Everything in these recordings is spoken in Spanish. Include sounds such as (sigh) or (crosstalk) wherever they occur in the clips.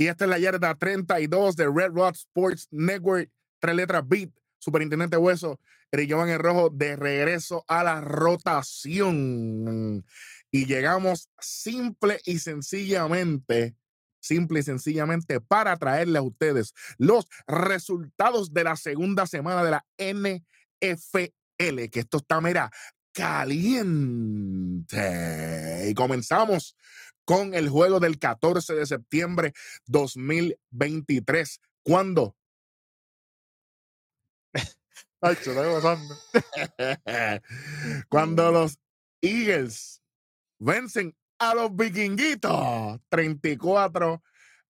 Y esta es la yarda 32 de Red Rock Sports Network, tres letras beat, Superintendente Hueso, Eric en rojo de regreso a la rotación. Y llegamos simple y sencillamente simple y sencillamente para traerle a ustedes los resultados de la segunda semana de la NFL, que esto está, mira, caliente. Y comenzamos con el juego del 14 de septiembre 2023. ¿Cuándo? (laughs) Ay. (laughs) Cuando los Eagles vencen a los vikinguitos 34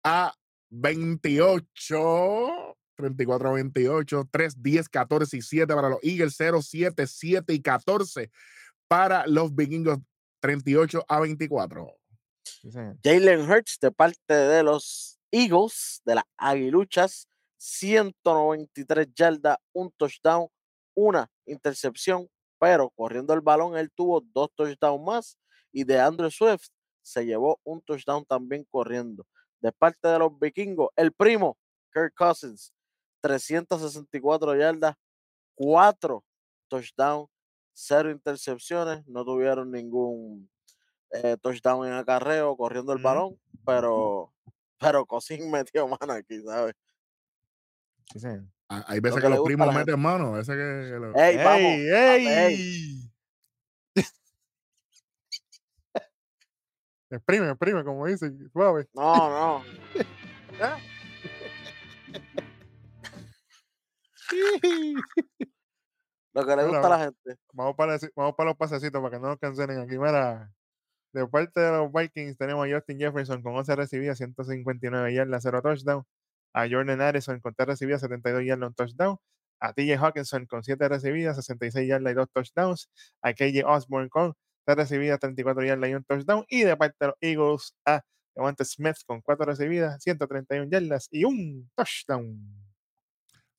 a 28. 34 a 28, 3, 10, 14 y 7 para los Eagles, 0, 7, 7 y 14 para los vikingos, 38 a 24. Jalen Hurts de parte de los Eagles, de las Aguiluchas, 193 yardas, un touchdown, una intercepción, pero corriendo el balón él tuvo dos touchdowns más y de Andrew Swift se llevó un touchdown también corriendo. De parte de los vikingos, el primo, Kirk Cousins, 364 yardas, 4 touchdowns, 0 intercepciones, no tuvieron ningún eh, touchdown en acarreo corriendo el balón, pero, pero Cousins (laughs) metió mano aquí, ¿sabes? Ah, hay veces que, los primos meten mano, veces que... ¡Ey, vamos! ¡Ey! Exprime, exprime, como dice, suave. No, no. Lo que le gusta a la gente. Vamos para, vamos para los pasecitos para que no nos cancelen aquí. Mira, de parte de los Vikings tenemos a Justin Jefferson con 11 recibidas, 159 yardas, 0 touchdown. A Jordan Addison con 3 recibidas, 72 yardas, 1 touchdown. A TJ Hawkinson con 7 recibidas, 66 yardas y 2 touchdowns. A KJ Osborne con recibidas, 34 yardas y un touchdown. Y de parte de los Eagles, a Devante Smith con 4 recibidas, 131 yardas y un touchdown.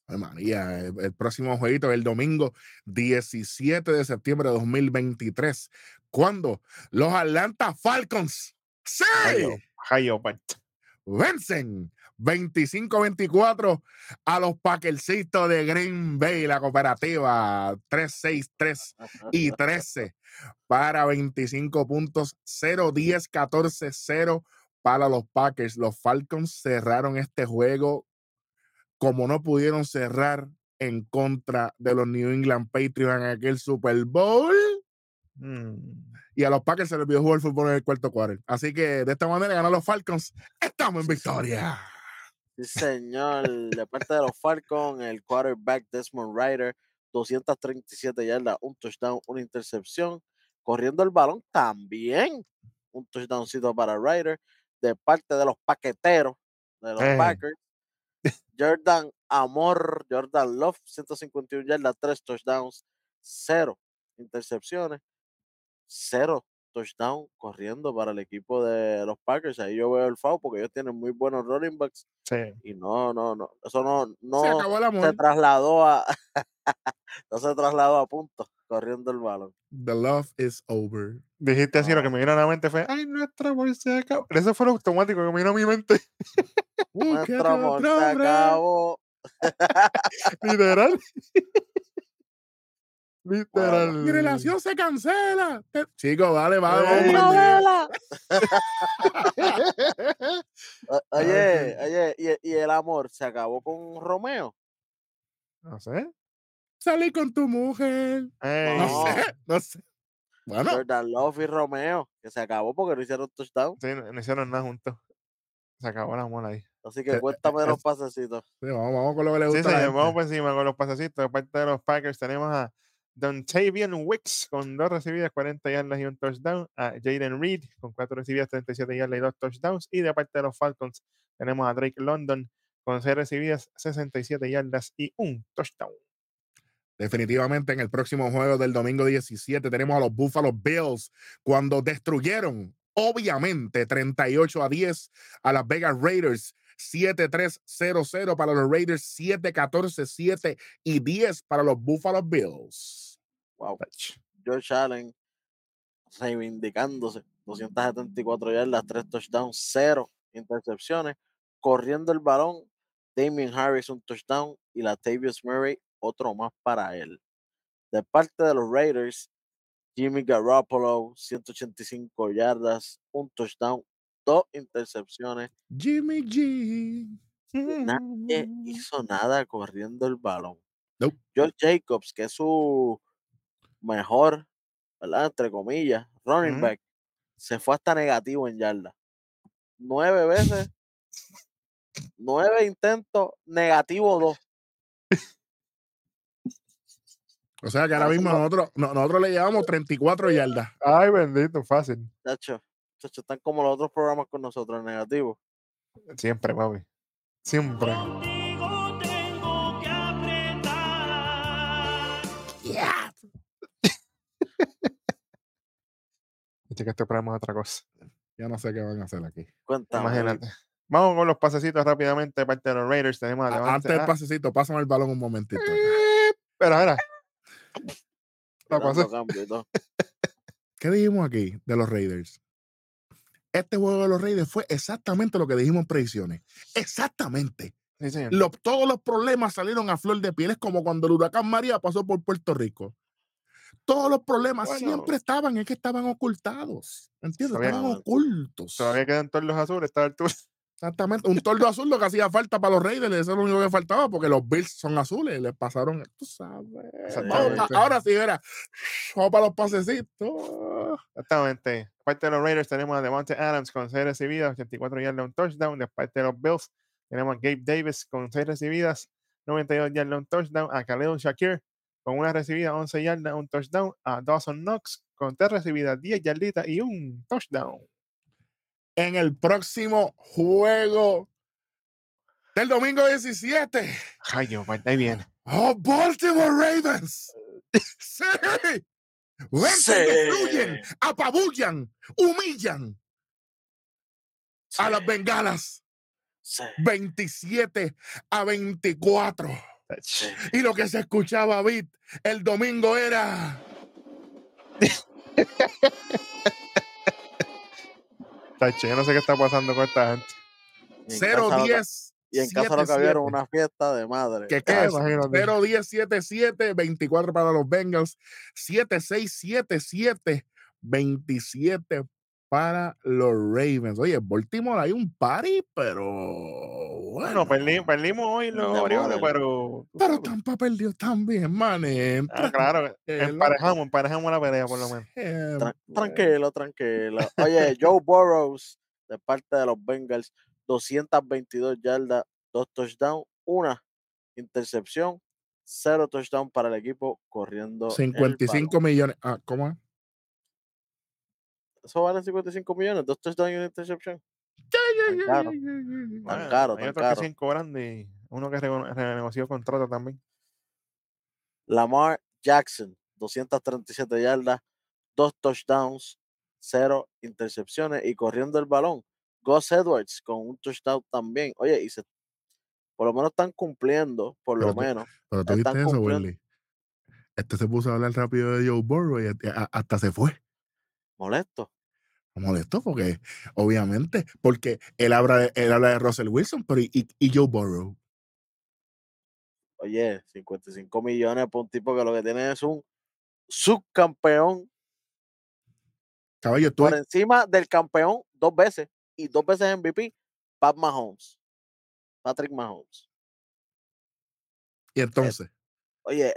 Ay, María, el, próximo jueguito el domingo 17 de septiembre de 2023. Cuando los Atlanta Falcons ¡Sí! vencen 25-24 a los Packercitos de Green Bay, la cooperativa 3-6-3 y 13 para 25 puntos, 0-10, 14-0 para los Packers. Los Falcons cerraron este juego como no pudieron cerrar en contra de los New England Patriots en aquel Super Bowl. Mm. Y a los Packers se les olvidó jugar el fútbol en el cuarto cuarto. Así que de esta manera ganan los Falcons. Estamos en victoria. Sí, señor. De parte de los Falcons, el quarterback Desmond Ryder, 237 yardas, un touchdown, una intercepción. Corriendo el balón también. Un touchdowncito para Ryder. De parte de los paqueteros de los eh. Packers. Jordan Amor, Jordan Love, 151 yardas, 3 touchdowns, 0 intercepciones, 0 touchdown corriendo para el equipo de los Packers. Ahí yo veo el FAO porque ellos tienen muy buenos running backs. Sí. Y no, no, no. Eso no, no se, trasladó a (laughs) no se trasladó a punto corriendo el balón. The love is over. Dijiste así, lo que me vino a la mente fue, ay, nuestra amor se acabó. Eso fue lo automático que me vino a mi mente. (laughs) nuestro amor se acabó. (laughs) Literal. Literal. Mi relación se cancela. Chico, vale, vale. (laughs) oye, oye, ¿y, el amor se acabó con Romeo? No sé. Salí con tu mujer. No sé, no sé. Bueno. Jordan Love y Romeo, que se acabó porque no hicieron touchdown. Sí, no, hicieron nada juntos. Se acabó el amor ahí. Así que cuéntame de los pasecitos. Sí, vamos, vamos, con lo que le gusta. Sí, sí, vamos por encima con los pasecitos. De parte de los Packers tenemos a Dontavian Wicks con dos recibidas, 40 yardas y un touchdown. A Jaden Reed con cuatro recibidas, 37 yardas y dos touchdowns. Y de parte de los Falcons tenemos a Drake London con seis recibidas, 67 yardas y un touchdown. Definitivamente en el próximo juego del domingo 17 tenemos a los Buffalo Bills cuando destruyeron, obviamente, 38 a 10 a las Vegas Raiders. 7-3-0-0 para los Raiders, 7-14-7 y 10 para los Buffalo Bills. Wow. George Allen reivindicándose. 274 yardas, 3 touchdowns, 0 intercepciones. corriendo el balón, Damien Harris un touchdown y Latavius Murray otro más para él. De parte de los Raiders, Jimmy Garoppolo, 185 yardas, un touchdown, dos intercepciones. Jimmy G. Nadie (laughs) hizo nada corriendo el balón. Nope. George Jacobs, que es su mejor, ¿verdad? Entre comillas, running back, se fue hasta negativo en yarda. Nueve veces, nueve intentos, negativo dos. O sea que ahora Ah, mismo no. nosotros, no- nosotros le llevamos 34 yardas. Ay, bendito, fácil. Chacho, chacho, están como los otros programas con nosotros, negativo. Siempre, papi. Siempre. Dice que este programa es otra cosa. Ya no sé qué van a hacer aquí. Cuéntame. Imagínate. Vamos con los pasecitos rápidamente de parte de los Raiders. Tenemos a Antes del pasecito, pásame el balón un momentito. Pero ahora. (laughs) ¿Qué dijimos aquí de los Raiders? Este juego de los Raiders fue exactamente lo que dijimos en predicciones. Exactamente. Sí, señor. Lo- todos los problemas salieron a flor de piel. Es como cuando el huracán María pasó por Puerto Rico. Todos los problemas Bueno. siempre estaban, es que estaban ocultados. ¿Entiendes? Estaban ocultos. Todavía quedan todos los azules. Exactamente. Un tordo azul lo que hacía falta para los Raiders. Eso es lo único que faltaba porque los Bills son azules. Les pasaron, tú sabes. Ahora sí, era. Vamos para los pasecitos. Exactamente. De parte de los Raiders tenemos a Devante Adams con 6 recibidas, 84 yardas, un touchdown. De parte de los Bills tenemos a Gabe Davis con 6 recibidas, 92 yardas, un touchdown. A Khalil Shakir con una recibida, 11 yardas, un touchdown. A Dawson Knox con 3 recibidas, 10 yarditas y un touchdown. En el próximo juego del domingo 17. Ay, pues, ahí viene. ¡Oh, Baltimore Ravens! ¡Sí! Sí. destruyen, apabullan, humillan a las bengalas. Sí, 27 a 24. Y lo que se escuchaba, Bit, el domingo era. (laughs) Tacho, yo no sé qué está pasando con esta gente. Y en casa lo que- 0-10. Y en casa lo que había una fiesta de madre. ¿Qué Ah, qué es? imagínate. 0-10, 7-7, 24 para los Bengals, 7-6, 7-7, 27 para los Ravens. Oye, Baltimore hay un party, pero bueno. Bueno, perdi- perdimos hoy los Orioles, pero. pero. Tampa perdió también, man. Ah, claro, emparejamos, emparejamos la pelea por lo menos. Tran- tranquilo, tranquilo. Oye, Joe Burrows, de parte de los Bengals, 222 yardas, dos touchdowns, una intercepción, cero touchdown para el equipo corriendo. el 55 millones. Ah, ¿Cómo es? Eso vale 55 millones, dos touchdowns y una intercepción. Tan caro. Bueno, caro, hay tan caro. que siguen cobrando y uno que renegoció contrato también. Lamar Jackson, 237 yardas, dos touchdowns, cero intercepciones y corriendo el balón. Gus Edwards con un touchdown también. Oye, y se, por lo menos están cumpliendo, por lo tú- menos. Pero tú viste eso. Willy. Este se puso a hablar rápido de Joe Burrow y hasta se fue. Molesto. Molesto porque obviamente porque él habla de, él habla de Russell Wilson pero y, y- y Joe Burrow Oye, 55 millones por un tipo que lo que tiene es un subcampeón caballo tú por encima del campeón dos veces y dos veces MVP, Pat Mahomes. Patrick Mahomes. y entonces Oye,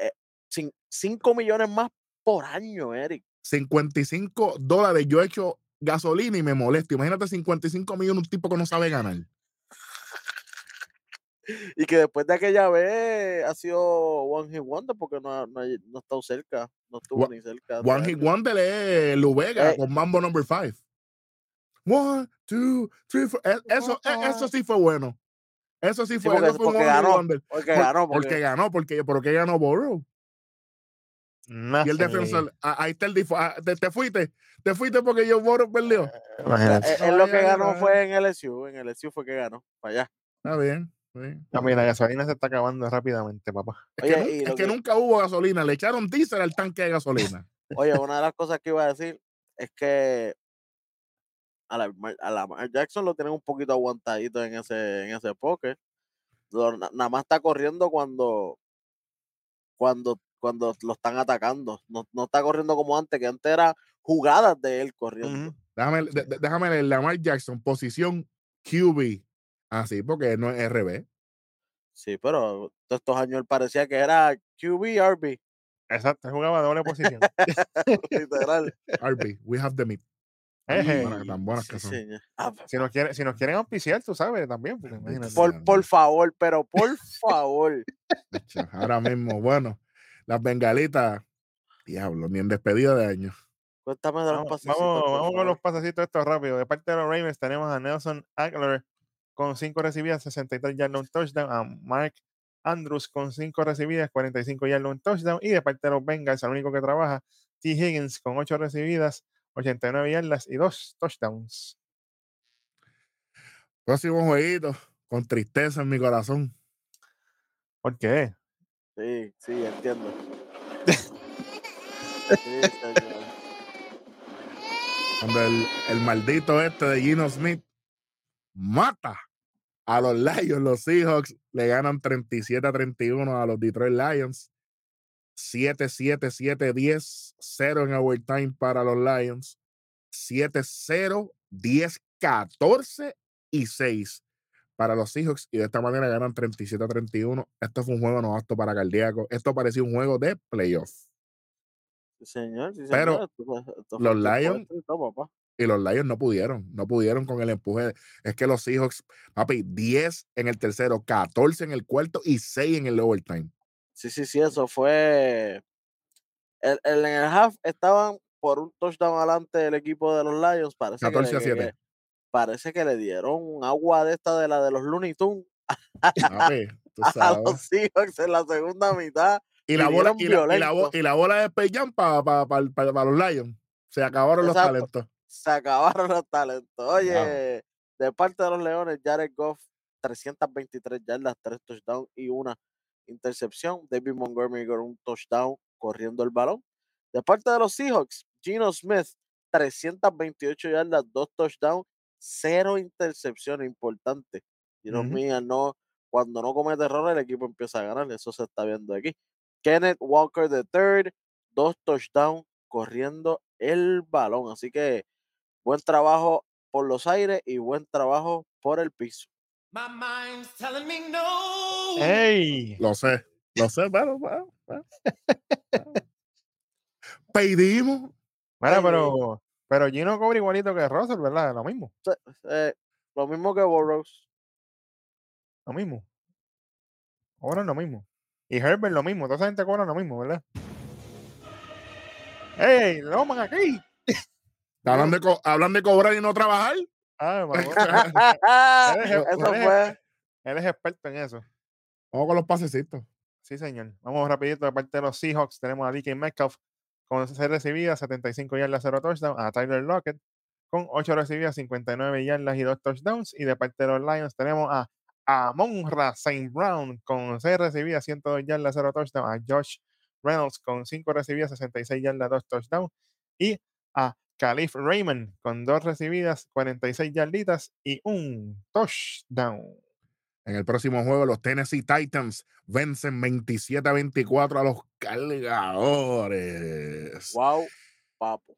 5 millones más por año, Eric. 55 dólares yo he hecho gasolina y me molesto imagínate 55 millones un tipo que no sabe ganar Y que después de aquella vez ha sido One Hit Wonder porque no ha, no no ha estado cerca, no estuvo Wa- ni cerca. One Hit. Wonder es Luvega Eh. con Mambo Number 5 one two three four E- eso e- eso sí fue bueno eso sí Sí, fue, porque, eso fue porque One ganó, porque Por- ganó, porque, porque, ganó porque porque ganó No y el defensor ah, ahí está el difo- ah, te, te fuiste te fuiste porque Joe Burrow perdió Imagínate. eh, él lo que ganó fue en LSU, en LSU fue que ganó, para allá. está bien está bien. A mí la gasolina se está acabando rápidamente, papá. Es, Oye, que, nun- y es lo que que- nunca hubo gasolina, le echaron diésel al tanque de gasolina. (laughs) Oye, una de las cosas que iba a decir es que a la, a Lamar Jackson lo tienen un poquito aguantadito en ese, en ese na- nada más está corriendo cuando, cuando, cuando lo están atacando. No, no está corriendo como antes, que antes era jugadas de él corriendo. Déjame, de- déjame leer Lamar Jackson, posición QB. Así, porque no es RB. Sí, pero todos estos años él parecía que era QB, RB, Exacto, jugaba doble posición. (laughs) literal. RB, we have the meat. Eje. Buenas- tan buenas Sí, que son. Ah, Si nos, quieren, si nos quieren auspiciar, tú sabes, también. Sea. por, por favor, pero por favor. (laughs) Ahora mismo, bueno, las bengalitas, diablo, ni en despedida de año. Cuéntame de los Vamos, pasecitos. vamos, vamos con los pasecitos estos rápido. De parte de los Ravens tenemos a Nelson Aguilar con 5 recibidas, 63 yardas, un touchdown. A Mark Andrews con 5 recibidas, 45 yardas, un touchdown. Y de parte de los Bengals, el único que trabaja, T. Higgins con 8 recibidas, 89 yardas y 2 touchdowns. Próximo jueguito, con tristeza en mi corazón. ¿Por qué? Sí, sí, entiendo. Sí. Cuando el, el maldito este de Gino Smith mata a los Lions, los Seahawks le ganan 37 a 31 a los Detroit Lions. 7, 7, 7, 10, 0 en overtime para los Lions. 7, 0, 10, 14 y 6 para los Seahawks. Y de esta manera ganan 37 a 31. Esto fue un juego no apto para cardíaco. Esto parecía un juego de playoff. Sí, señor. sí, Pero señor, esto fue- esto fue los Lions- y los Lions no pudieron, no pudieron con el empuje. Es que los Seahawks, papi, 10 en el tercero, 14 en el cuarto y 6 en el overtime. Sí, sí, sí, eso fue. El, el- en el half estaban por un touchdown adelante del equipo de los Lions. Parece, que, 14 a le- 7. que- parece que le dieron un agua de esta de la de los Looney Tunes Papi, tú (laughs) a los Seahawks en la segunda mitad. Y la bola, y la, y la bo- violentos. y la bola de Peyan para los Lions. Se acabaron los talentos. Se acabaron los talentos. Oye, de parte de los Leones, Jared Goff, 323 yardas, 3 touchdowns y una intercepción. David Montgomery con un touchdown corriendo el balón. De parte de los Seahawks, Gino Smith, 328 yardas, 2 touchdowns, 0 intercepciones. Importante. Gino Ujú. Smith, al no, cuando no comete errores, el equipo empieza a ganar. Eso se está viendo aquí. Kenneth Walker III, 2 touchdowns corriendo el balón. Así que buen trabajo por los aires y buen trabajo por el piso. My mind's telling me no. ¡Ey! Lo sé, lo sé, (laughs) pero. Pedimos. Ay, pero, pero Gino cobra igualito que Russell, ¿verdad? Lo mismo, Eh, lo mismo que Burrows. lo mismo. Cobran lo mismo. Y Herbert lo mismo. Toda esa gente cobra lo mismo, ¿verdad? ¡Ey! ¡Loman aquí! (laughs) Hablan de, hablan de cobrar y no trabajar. Ah, (laughs) (laughs) Eso fue. Él es experto en eso. Vamos con los pasecitos. Sí, señor. Vamos rapidito de parte de los Seahawks. Tenemos a DK Metcalf con 6 recibidas, 75 yardas, 0 touchdowns. A Tyler Lockett con 8 recibidas, 59 yardas y 2 touchdowns. Y de parte de los Lions tenemos a Amonra St. Brown con 6 recibidas, 102 yardas, 0 touchdowns. A Josh Reynolds con 5 recibidas, 66 yardas, 2 touchdowns. Y a Khalif Raymond con 2 recibidas, 46 yarditas y un touchdown. En el próximo juego, los Tennessee Titans vencen 27 a 24 a los cargadores. Wow, papo.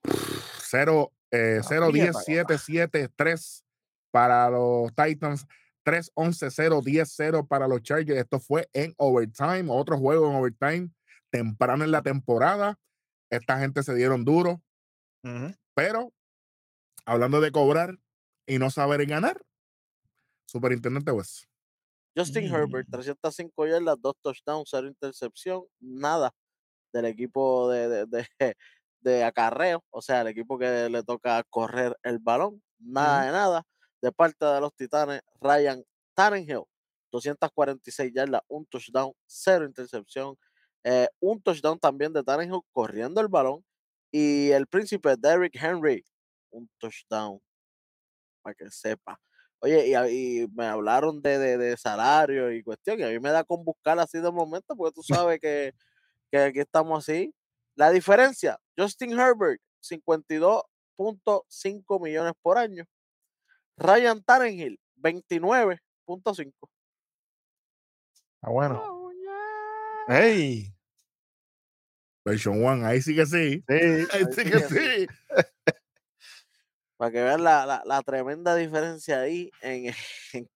0, eh, 0 10 mierda, 7 7 3 para los Titans. 3 11 0 10 0 para los Chargers. Esto fue en overtime, otro juego en overtime, temprano en la temporada. Esta gente se dieron duro, Ujú. pero hablando de cobrar y no saber ganar, Superintendente West. Justin Herbert, Mm. 305 yardas, 2 touchdowns, 0 intercepción, nada del equipo de, de, de, (laughs) de acarreo, o sea, el equipo que le toca correr el balón, nada de nada. De parte de los Titanes, Ryan Tannenhill, 246 yardas, un touchdown, 0 intercepción, eh, un touchdown también de Tannenhill corriendo el balón. Y el príncipe Derrick Henry, un touchdown, para que sepa. Oye, y, y me hablaron de, de, de salario y cuestión, y a mí me da con buscar así de momento, porque tú sabes que, que aquí estamos así. La diferencia, Justin Herbert, 52.5 millones por año. Ryan Tannehill, 29.5. Ah, bueno. ¡Ey! Version One, ahí sí que sí. Sí. Ahí sí que sí. Para que vean la, la- la tremenda diferencia ahí en, (laughs) en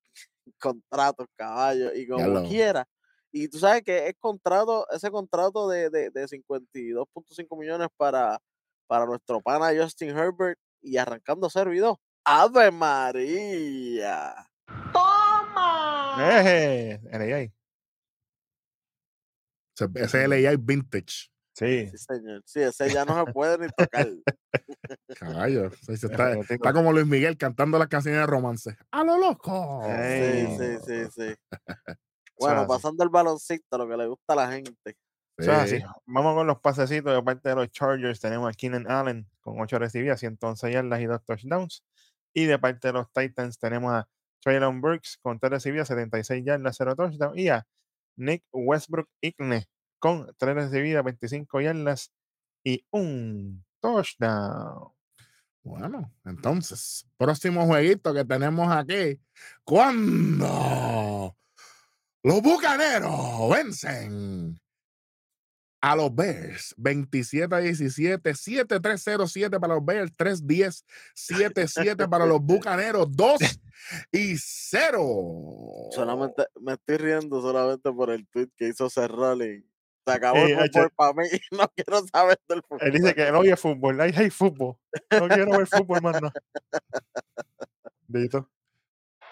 contratos, caballos, y como quiera. Y tú sabes que es contrato, ese contrato de, de, de 52.5 millones para, para nuestro pana Justin Herbert y arrancando servidor. ¡Ave María! ¡Eh! LA. Ese- Ese es el AI Vintage. Sí. Sí, señor. Sí, ese ya no se puede ni tocar. Caballo. Sí, (laughs) Está, está como Luis Miguel cantando las canciones de romance. ¡A lo loco! Sí, sí, (laughs) sí, sí. Bueno, pasando el baloncito, lo que le gusta a la gente. Así. Vamos con los pasecitos de parte de los Chargers. Tenemos a Keenan Allen con 8 recibidas, 111 yardas y 2 touchdowns. Y de parte de los Titans tenemos a Traylon Burks con 3 recibidas, 76 yardas, 0 touchdowns. Y a Nick Westbrook Igne con 3 recibidas, 25 yardas y un touchdown. Bueno, entonces, próximo jueguito que tenemos aquí. Cuando los bucaneros vencen a los Bears 27 a 17, 7-3-0-7 para los Bears, 3-10, 7-7 para los bucaneros, 2 y 0. Solamente me estoy riendo solamente por el tweet que hizo Cerroli. Se acabó Eh, el H- fútbol para mí (laughs) no quiero saber del fútbol. Él dice que él odia fútbol. Ay, hay fútbol. No quiero ver fútbol. Dito.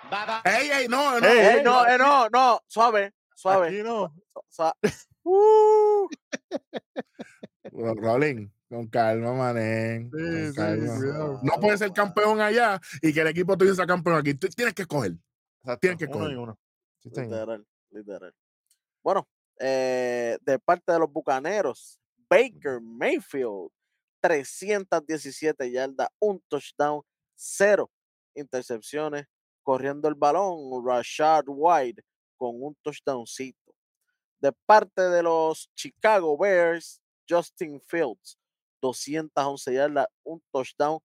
Bye bye. ¡Ey, ey, no, no! Ey, Eh, ey, no, eh, no, no, suave, suave. Aquí no. su- sua- (laughs) Uh, Ro- Rolling, con calma, manen. Sí, con sí, calma. cuidado. No puedes ser campeón allá y que el equipo tuyo sea campeón aquí. Tú tienes que escoger. Exacto, Tienen que uno y coger. uno. Literal, literal. Bueno, eh, de parte de los bucaneros, Baker Mayfield, 317 yardas, un touchdown, cero intercepciones, corriendo el balón, Rashad White con un touchdowncito. De parte de los Chicago Bears, Justin Fields, 211 yardas, un touchdown,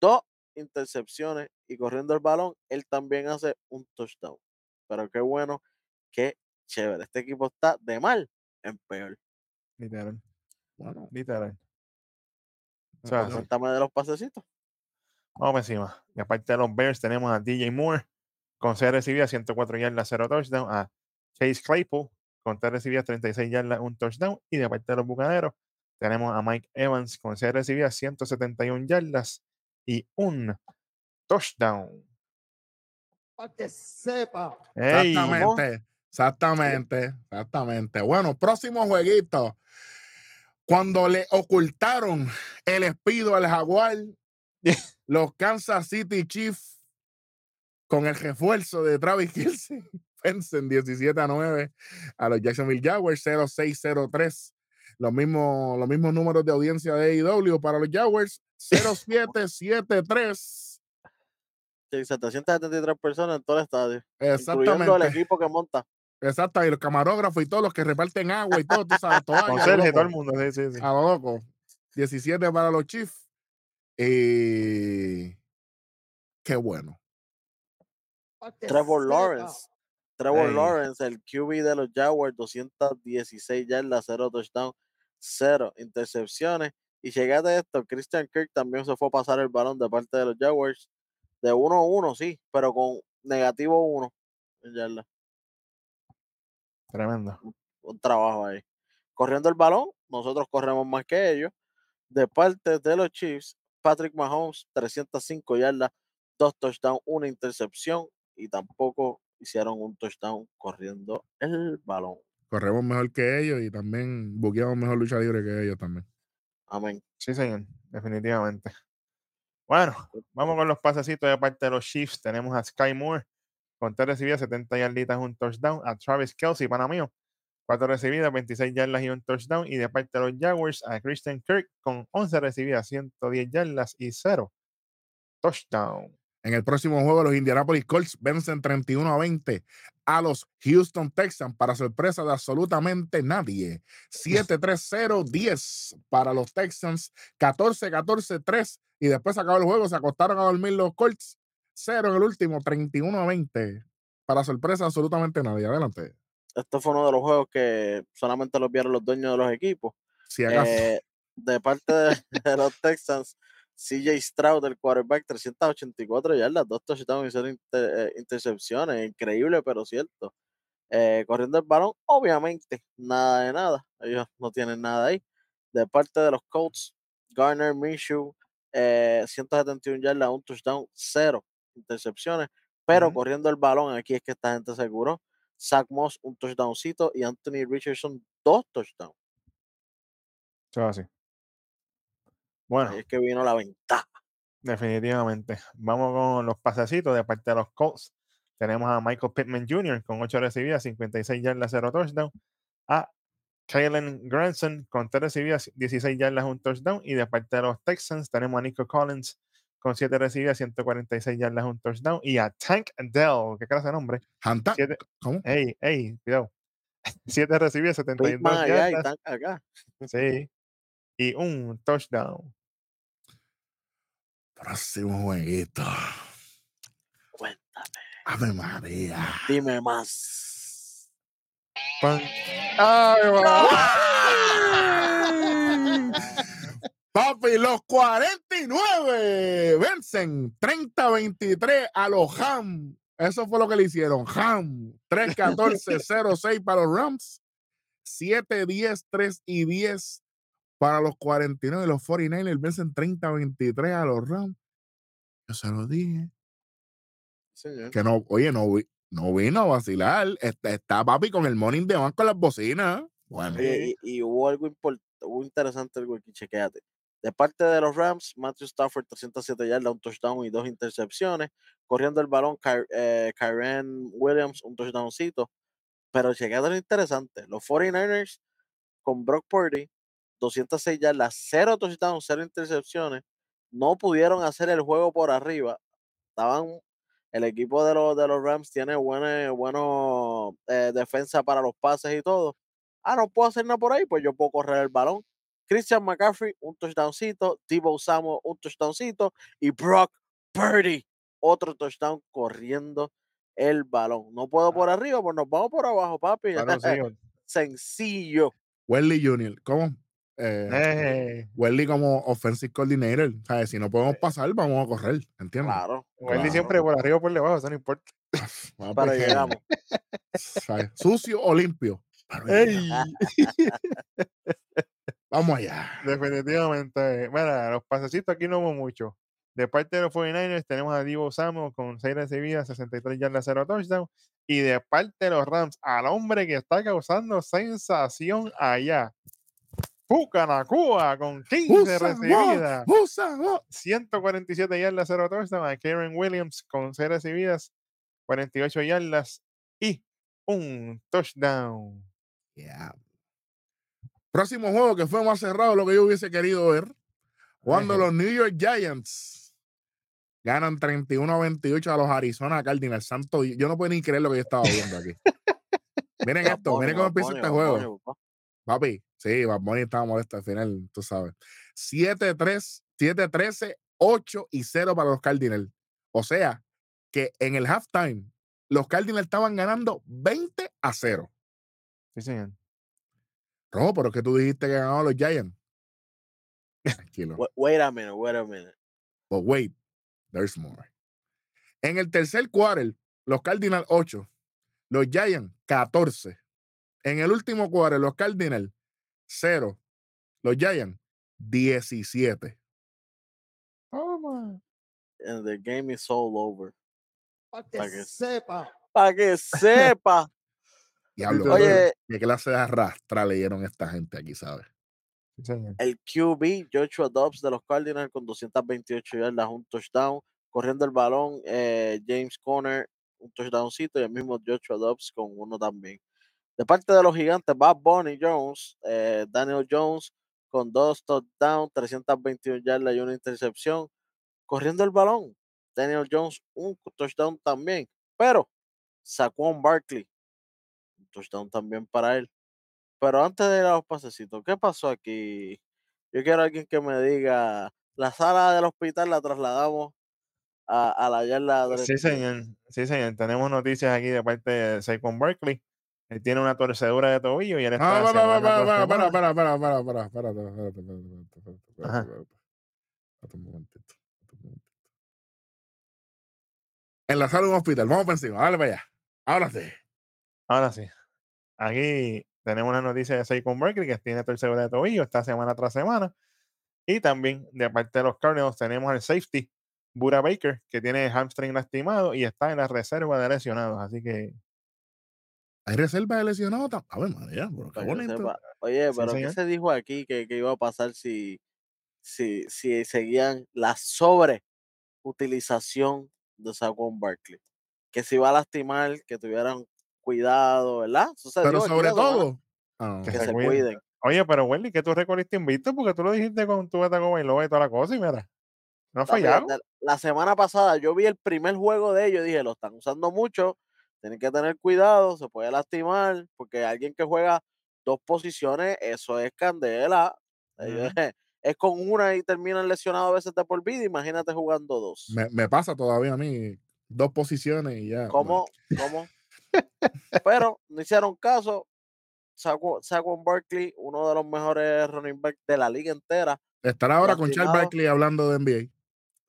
dos intercepciones y corriendo el balón, él también hace un touchdown. Pero qué bueno, qué chévere. Este equipo está de mal en peor. Literal. Bueno, Literal. me sea, de los pasecitos. Vamos encima. Y aparte de los Bears, tenemos a DJ Moore con 6 recibidas, 104 yardas, 0 touchdown. A Chase Claypool con 3 recibidas, 36 yardas, un touchdown. Y de parte de los Bucaneros, tenemos a Mike Evans con 6 recibidas, 171 yardas y un touchdown. Para que sepa. ¡Ey! Exactamente, exactamente, exactamente. Bueno, próximo jueguito. Cuando le ocultaron el espido al jaguar, (laughs) los Kansas City Chiefs, con el refuerzo de Travis Kelce, (laughs) vencen 17 a 9 a los Jacksonville Jaguars, 0603. Los mismos, los mismos números de audiencia de AEW para los Jaguars, 0773. Sí, 773 personas en todo el estadio. Incluyendo el Exactamente. equipo que monta. Exacto, y los camarógrafos y todos los que reparten agua y todo, tú sabes, (laughs) toallas, Con a lo Sergio, loco, todo el mundo. Sí, sí, sí. a lo loco. 17 para los Chiefs. Y qué bueno. Trevor. Lawrence. Trevor. Lawrence, el QB de los Jaguars, 216 yardas, 0 touchdown, 0 intercepciones. Y llegate a esto, Christian Kirk también se fue a pasar el balón de parte de los Jaguars. De 1 a 1, sí, pero con negativo 1 en yardas. Tremendo. un trabajo ahí. Corriendo el balón, nosotros corremos más que ellos. De parte de los Chiefs, Patrick Mahomes, 305 yardas, dos touchdowns, una intercepción y tampoco hicieron un touchdown corriendo el balón. Corremos mejor que ellos y también buqueamos mejor lucha libre que ellos también. Amén. Sí, señor, definitivamente. Bueno, vamos con los pasecitos de parte de los Chiefs. Tenemos a Sky Moore 3 recibidas, 70 yarditas, un touchdown. A Travis Kelsey, para mí, 4 recibidas, 26 yardas y un touchdown. Y de parte de los Jaguars, a Christian Kirk con 11 recibidas, 110 yardas y 0 touchdown. En el próximo juego, los Indianapolis Colts vencen 31 a 20 a los Houston Texans para sorpresa de absolutamente nadie. 7-3-0-10 para los Texans, 14-14-3 y después acabó el juego, se acostaron a dormir los Colts cero en el último, 31 a 20. Para sorpresa, absolutamente nadie. Adelante. Este fue uno de los juegos que solamente los vieron los dueños de los equipos. Si acaso. Eh, de parte de, (laughs) (laughs) de los Texans, CJ Stroud, el quarterback, 384 yardas, dos touchdowns y cero inter- eh, intercepciones. Increíble, pero cierto. Eh, corriendo el balón, obviamente, nada de nada. Ellos no tienen nada ahí. De parte de los Colts, Garner Minshew, eh, 171 yardas, un touchdown, cero intercepciones. Pero corriendo el balón, aquí es que esta gente se curó. Zach Moss, un touchdowncito, y Anthony Richardson, dos touchdowns. Eso es así. Bueno, Ahí es que vino la ventaja. definitivamente. Vamos con los pasecitos de parte de los Colts. Tenemos a Michael Pittman Jr. con 8 recibidas, 56 yardas, 0 touchdown. A Kalen Granson con 3 recibidas, 16 yardas, un touchdown. Y de parte de los Texans tenemos a Nico Collins con 7 recibidas, 146 yardas, un touchdown. Y a Tank Dell, qué clase de nombre. Hanta. Siete, ¿Cómo? ey, ey, cuidado. (laughs) 7 recibidas, 72 Pittman allá y yardas. acá. Sí. Y un touchdown. Próximo jueguito. Cuéntame, Ave María. dime más. Pan- ¡Ay, va! Papi, los 49 vencen 30-23 a los Ham. Eso fue lo que le hicieron. Ham 3-14-0-6 para los Rams. 7-10, 3 y 10 para los 49. Los 49ers vencen 30-23 a los Rams. Yo se lo dije. Señor. Que no, oye, no, vi- no vino a vacilar. Está, está papi con el morning de con las bocinas. Bueno, Oye, y, y hubo algo import- hubo interesante algo aquí, chequéate. De parte de los Rams, Matthew Stafford 307 yardas, un touchdown y dos intercepciones. Corriendo el balón, Ky- eh, Kyren Williams, un touchdowncito. Pero chequéate lo interesante. Los 49ers con Brock Purdy, 206 yardas, cero touchdowns, cero intercepciones. No pudieron hacer el juego por arriba. Estaban, el equipo de los, de los Rams tiene buena eh, defensa para los pases y todo. Ah, no puedo hacer nada por ahí, pues yo puedo correr el balón. Christian McCaffrey, un touchdowncito. Tebow Samuel, un touchdowncito. Y Brock Purdy, otro touchdown corriendo el balón. No puedo por arriba, pues nos vamos por abajo, papi. Claro, (laughs) Sencillo. Wesley Jr., ¿cómo? Eh, eh, Wesley como offensive coordinator. ¿sabes? Si no podemos pasar, vamos a correr. ¿Entiendes? Claro. Claro. siempre por arriba o por debajo, eso no importa. Papi, Pero que- llegamos. ¿sabes? Sucio o limpio. Pero. (laughs) (laughs) Vamos allá. Definitivamente. Mira, los pasecitos aquí no hubo mucho. De parte de los 49ers tenemos a Divo Samuel con 6 recibidas, 63 yardas, 0 touchdown. Y de parte de los Rams, al hombre que está causando sensación allá. Pucanacua con 15 Usa, recibidas. wow, usa, wow. 147 yardas, 0 touchdown. A Karen Williams con 6 recibidas, 48 yardas y un touchdown. Yeah. Próximo juego que fue más cerrado lo que yo hubiese querido ver. Cuando Ejé. los New York Giants ganan 31 a 28 a los Arizona Cardinals. Santo, yo no puedo ni creer lo que yo estaba viendo aquí. miren esto, miren cómo empieza este juego. Papi, sí, Bad Bunny estaba molesto al final, tú sabes. 7-3, 7-13, 8 y 0 para los Cardinals. O sea, que en el halftime, los Cardinals estaban ganando 20 a 0. Sí, señor. Rojo, pero es que tú dijiste que ganaban los Giants. Tranquilo. Wait, wait a minute, wait a minute. But wait, there's more. En el tercer quarter, los Cardinals 8, los Giants 14. En el último quarter, los Cardinals 0, los Giants 17. Toma. And the game is all over. Para que Pa' que- sepa. Para que sepa. Diablo. Oye, ¿qué clase de arrastra leyeron esta gente aquí, sabes? El QB Joshua Dobbs de los Cardinals con 228 yardas, un touchdown. Corriendo el balón, eh, James Conner, un touchdowncito, y el mismo Joshua Dobbs con uno también. De parte de los gigantes, Bob Bonnie Jones, eh, Daniel Jones con dos touchdowns, 321 yardas y una intercepción. Corriendo el balón, Daniel Jones, un touchdown también. Pero, Saquon Barkley, un touchdown también para él. Pero antes de ir a los pasecitos, ¿qué pasó aquí? Yo quiero alguien que me diga, la sala del hospital la trasladamos a, a la yarda Sí, derecha. señor. Sí, señor. Tenemos noticias aquí de parte de Saquon Barkley. Él tiene una torcedura de tobillo y él está Ah, para, para, para, para, para, para, para, para, para, un momentito, espérate un momentito. Enlazar un hospital, vamos para encima, dale para allá. Ahora sí. Ahora sí. Aquí tenemos una noticia de Saquon Barkley que tiene torcedura de tobillo esta semana tras semana. Y también de parte de los Cardinals tenemos al safety, Buda Baker, que tiene hamstring lastimado y está en la reserva de lesionados. Así que Hay reserva de lesionados. A ver, María, pero qué bonito. Oye, Sí, pero ¿qué se dijo aquí que, que iba a pasar si, si, si seguían la sobreutilización de Saquon Barkley? Que se iba a lastimar, que tuvieran cuidado, ¿verdad? Eso se Pero sobre todo, ah, Que que se se cuiden. cuiden. Oye, pero Wendy, que tú recorriste invicto porque tú lo dijiste con tu beta Bailoa y toda la cosa y mira, no ha No, fallado. la semana pasada yo vi el primer juego de ellos y dije, lo están usando mucho, tienen que tener cuidado, se puede lastimar, porque alguien que juega dos posiciones, eso es candela. Ellos- (laughs) es con una y terminan lesionados a veces de por vida, imagínate jugando dos. me, me pasa todavía a mí dos posiciones y ya. bueno. ¿Cómo? Pero no hicieron caso. Saquon Barkley, uno de los mejores running backs de la liga entera, Estará ahora con Charles. Barkley hablando de NBA.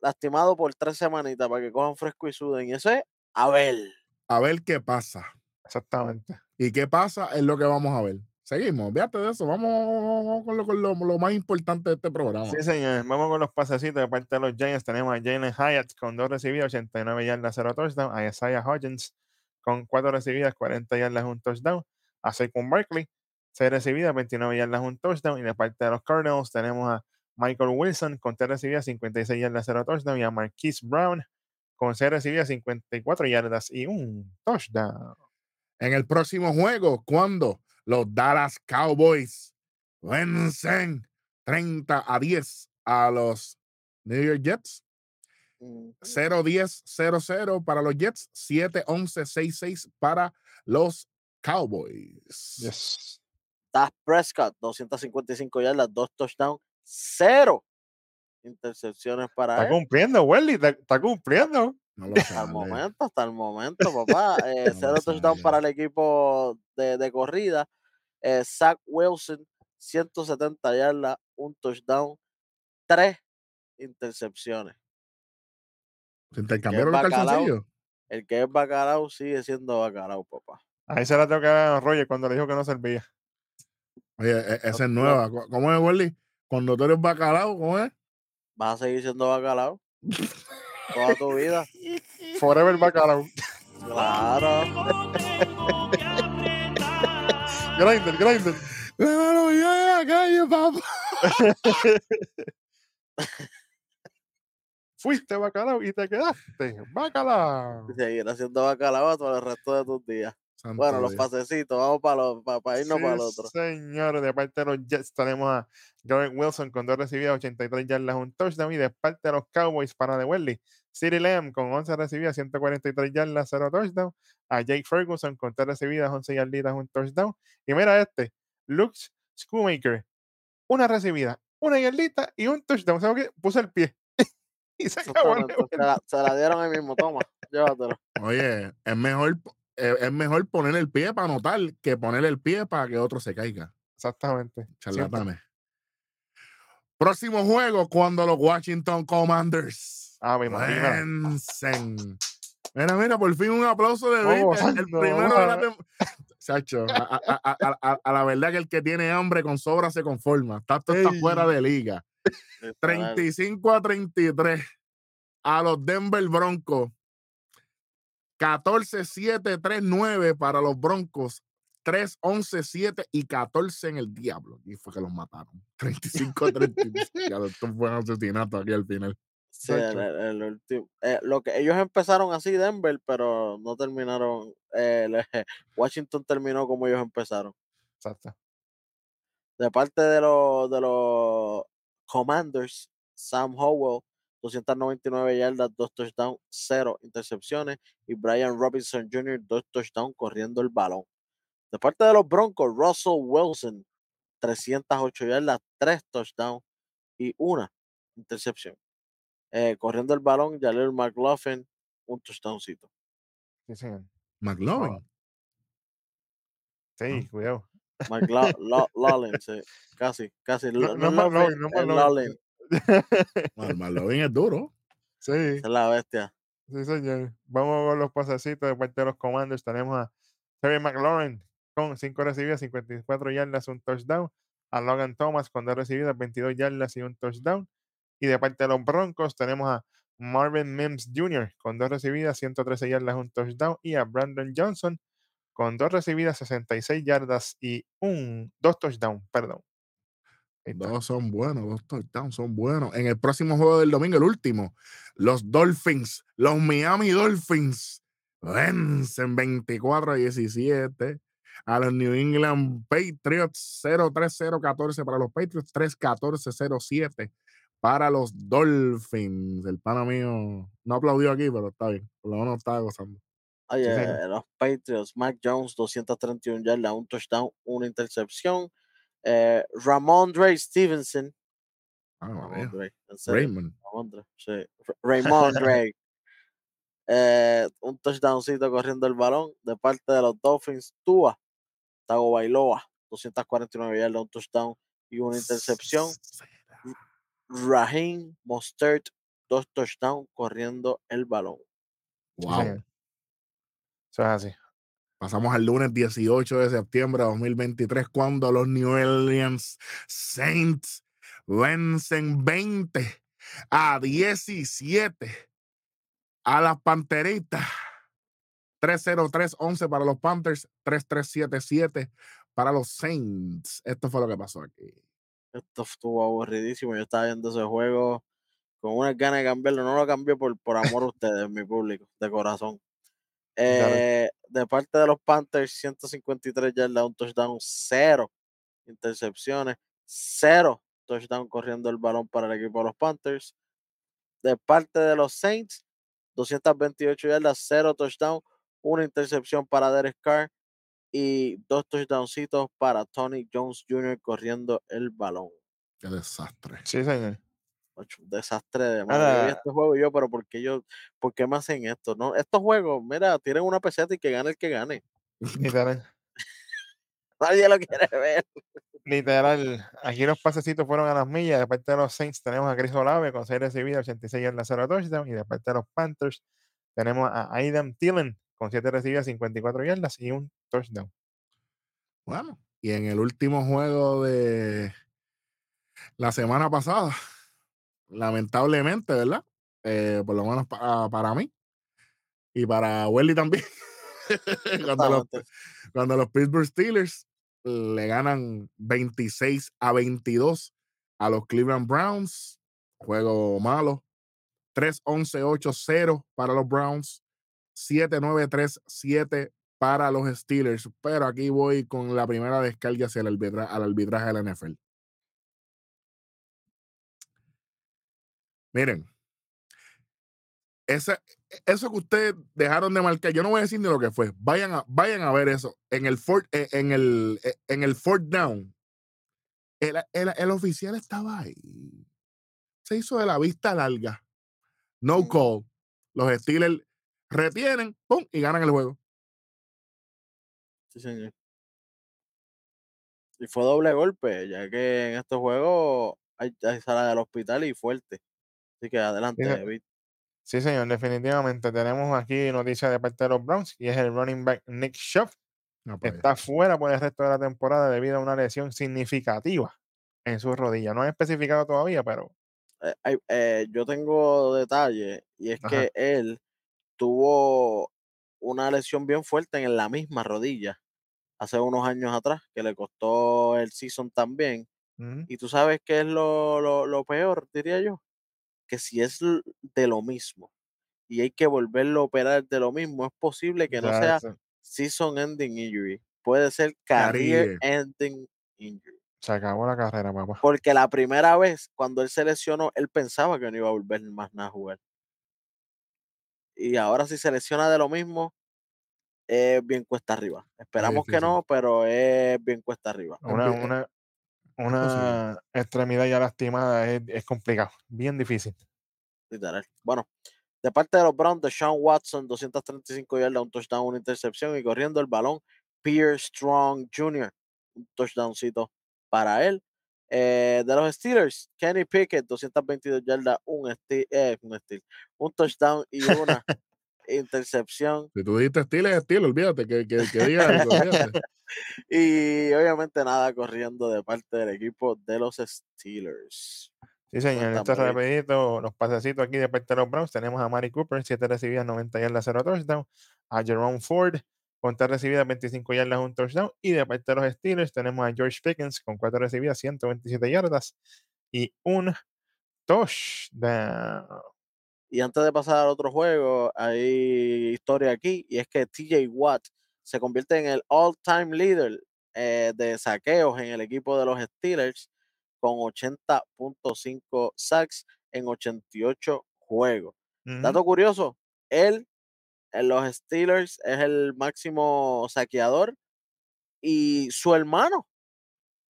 lastimado por tres semanitas para que cojan fresco y suden. Y eso es Abel. A ver qué pasa. Exactamente. Y qué pasa es lo que vamos a ver. Seguimos, fíjate de eso. Vamos, vamos con, lo, con lo- lo más importante de este programa. Sí, señores. Vamos con los pasecitos de parte de los Giants. Tenemos a Jalen Hyatt con dos recibidas, 89 yardas, 0 touchdown. A Isaiah Hodgins con cuatro recibidas, 40 yardas, un touchdown. A Saquon Barkley, 6 recibidas, 29 yardas, un touchdown. Y de parte de los Cardinals tenemos a Michael Wilson con 3 recibidas, 56 yardas, 0 touchdown. Y a Marquise Brown con 6 recibidas, 54 yardas y un touchdown. En el próximo juego, cuando los Dallas Cowboys vencen 30 a 10 a los New York Jets. Ujú. 0-10, 0-0 para los Jets, 7-11, 6-6 para los Cowboys. Yes. Dak Prescott, 255 yardas, dos touchdowns, cero intercepciones para Está él. cumpliendo, Welly. Está, está cumpliendo. No Hasta el momento, hasta el momento, (laughs) papá. Eh, No cero touchdown para el equipo de, de corrida. Eh, Zach Wilson, 170 yardas, un touchdown, tres intercepciones. ¿Se intercambiaron los calzoncillos? El que es bacalao sigue siendo bacalao, papá. Ahí se la tengo que dar a Roger cuando le dijo que no servía. Oye, e- esa es nueva. ¿Cómo- ¿Cómo es, Wally? Cuando tú eres bacalao, ¿cómo es? Vas a seguir siendo bacalao (laughs) toda tu vida. Forever bacalao. Claro. (laughs) Grinder, grinder. Hermano, (laughs) yo de la calle, papá. Fuiste bacalao y te quedaste bacalao. Seguir haciendo bacalao todo el resto de tus días. Santo Bueno, los pasecitos, vamos para los, para, irnos para el otro. Señores, de parte de los Jets tenemos a Garrett Wilson con dos recibidas, 83 yardas, un touchdown. Y de parte de los Cowboys para de Welly, City Lamb con 11 recibidas, 143 yardas, 0 touchdown. A Jake Ferguson con 3 recibidas, 11 yarditas, un touchdown. Y mira este, Luke Schoonmaker, una recibida, una yardita y un touchdown. ¿Sabes qué? Puse el pie. (laughs) y se acabó el Exactamente, Se la, se la dieron ahí mismo, toma, llévatelo. Oye, es mejor, eh, es mejor poner el pie para anotar que poner el pie para que otro se caiga. Exactamente. Charlatanes. Próximo juego cuando los Washington Commanders Ave María. vencen. Mira, mira, por fin un aplauso de Oh, Vite, el primero de la ah. tem- Chacho, a, a- la verdad que el que tiene hambre con sobra se conforma. Tato está fuera de liga. Literal. 35 a 33 a los Denver Broncos. 14-7-3-9 para los Broncos. 3-11-7 y 14 en el Diablo. Y fue que los mataron. (laughs) 35 a 33. (laughs) Ya, esto fue un asesinato aquí al final. Sí, el, Chacho. el- el último. eh, lo que ellos empezaron así Denver, pero no terminaron. eh, le- (laughs) Washington terminó como ellos empezaron. Exacto. De parte de los de los Commanders, Sam Howell, 299 yardas, dos touchdowns, cero intercepciones. Y Brian Robinson Jr., dos touchdowns corriendo el balón. De parte de los Broncos, Russell Wilson, 308 yardas, tres touchdowns y una intercepción. Eh, corriendo el balón, Jaleel McLaughlin, un touchdowncito. Sí, señor. McLovin. Sí, cuidado. McLaughlin, sí, casi, casi. No, No, no no, es (laughs) no duro. sí, esa es la bestia. sí, señor. Vamos con los pasecitos de parte de los Commanders. Tenemos a Terry McLaurin con 5 recibidas, 54 yardas, un touchdown. A Logan Thomas con 2 recibidas, 22 yardas y un touchdown. Y de parte de los Broncos tenemos a Marvin Mims Jr. con 2 recibidas, 113 yardas, un touchdown. Y a Brandon Johnson con 2 recibidas, 66 yardas y un, dos touchdowns, perdón. Dos son buenos, dos touchdowns son buenos. En el próximo juego del domingo, el último, los Dolphins, los Miami Dolphins, vencen 24 a 17 a los New England Patriots, 0-3-0-14 para los Patriots, 3-14-0-7 para los Dolphins. El pana mío no aplaudió aquí, pero está bien, por lo menos estaba gozando. Oye, Sí, los Patriots, Mac Jones, 231 yardas, un touchdown, una intercepción. Eh, Ramondre Stevenson. María. Ramondre, Raymond. Ramondre, sí. Raymondre. (laughs) Eh, un touchdowncito corriendo el balón de parte de los Dolphins. Tua, Tago Bailoa, 249 yardas, un touchdown y una intercepción. Raheem Mostert, dos touchdowns corriendo el balón. Wow. Eso es así. Pasamos al lunes 18 de septiembre de 2023 cuando los New Orleans Saints vencen 20 a 17 a las Panteritas. 3-0-3-11 para los Panthers, 3-3-7-7 para los Saints. Esto fue lo que pasó aquí. Esto estuvo aburridísimo. Yo estaba viendo ese juego con unas ganas de cambiarlo. No lo cambié por, por amor a ustedes, mi público, de corazón. Eh, de parte de los Panthers, 153 yardas, un touchdown, cero intercepciones, cero touchdown corriendo el balón para el equipo de los Panthers. De parte de los Saints, 228 yardas, cero touchdown, una intercepción para Derek Carr y dos touchdowncitos para Tony Jones Jr. corriendo el balón. Qué desastre. Sí, señor. Ocho, un desastre de madre. Yo vi este juego y yo, pero ¿por qué yo, por qué me hacen esto? No, estos juegos, mira, tienen una peseta y que gane el que gane. (laughs) Literal. (laughs) Nadie lo quiere ver. Literal. Aquí los pasecitos fueron a las millas. De parte de los Saints tenemos a Chris Olave con 6 recibidas, 86 yardas, 0 touchdown. Y de parte de los Panthers tenemos a Aidan Thielen con 7 recibidas, 54 yardas y un touchdown. Bueno, y en el último juego de la semana pasada, lamentablemente, ¿verdad? Eh, por lo menos pa- para mí y para Welly también. (laughs) cuando, los, cuando los Pittsburgh Steelers le ganan 26 a 22 a los Cleveland Browns. Juego malo. 3-11-8-0 para los Browns. 7-9-3-7 para los Steelers. Pero aquí voy con la primera descarga hacia el arbitra- al arbitraje de la NFL. Miren, esa, eso que ustedes dejaron de marcar, yo no voy a decir ni lo que fue. Vayan a, vayan a ver eso. En el fourth, eh, en el, eh, en el down, el, el- el oficial estaba ahí. Se hizo de la vista larga. No call. Los Steelers retienen, pum, y ganan el juego. Sí, señor. Y fue doble golpe, ya que en estos juegos hay, hay sala del hospital y fuerte. Así que adelante, Mira, David. Sí, señor, definitivamente. Tenemos aquí noticias de parte de los Browns y es el running back Nick Schuff. No, pues, Está fuera por el resto de la temporada debido a una lesión significativa en su rodilla. No han especificado todavía, pero Eh, eh, yo tengo detalles y es Ajá. que él tuvo una lesión bien fuerte en la misma rodilla hace unos años atrás que le costó el season también. ujú, Y tú sabes qué es lo, lo, lo peor, diría yo, que si es de lo mismo y hay que volverlo a operar de lo mismo, es posible que no sea se, season ending injury, puede ser career Career. ending injury. se acabó la carrera, papá. Porque la primera vez, cuando él se lesionó, él pensaba que no iba a volver más nada a jugar. Y ahora si se lesiona de lo mismo, es bien cuesta arriba. Esperamos que no, pero es bien cuesta arriba. Una, bien- una, extremidad ya lastimada es, es complicado, bien difícil. literal. Bueno, de parte de los Browns, de Sean Watson, 235 yardas, un touchdown, una intercepción y corriendo el balón, Pierre Strong Jr., un touchdowncito para él. Eh, de los Steelers, Kenny Pickett, 222 yardas, un, steal, eh, un, steal, un touchdown y una (laughs) intercepción. Si tú dijiste es estilo, olvídate que, que, que diga olvídate. Y obviamente nada corriendo de parte del equipo de los Steelers. Sí, señor. Esto es rapidito, los pasecitos aquí de parte de los Browns. Tenemos a Mari Cooper, 7 recibidas, 90 yardas, 0 touchdown. A Jerome Ford, con 3 recibidas, 25 yardas, 1 touchdown. Y de parte de los Steelers tenemos a George Pickens, con 4 recibidas, 127 yardas y un touchdown. Y antes de pasar al otro juego, hay historia aquí, y es que TJ Watt se convierte en el all-time leader eh, de saqueos en el equipo de los Steelers con 80.5 sacks en 88 juegos. Dato curioso, él en los Steelers es el máximo saqueador y su hermano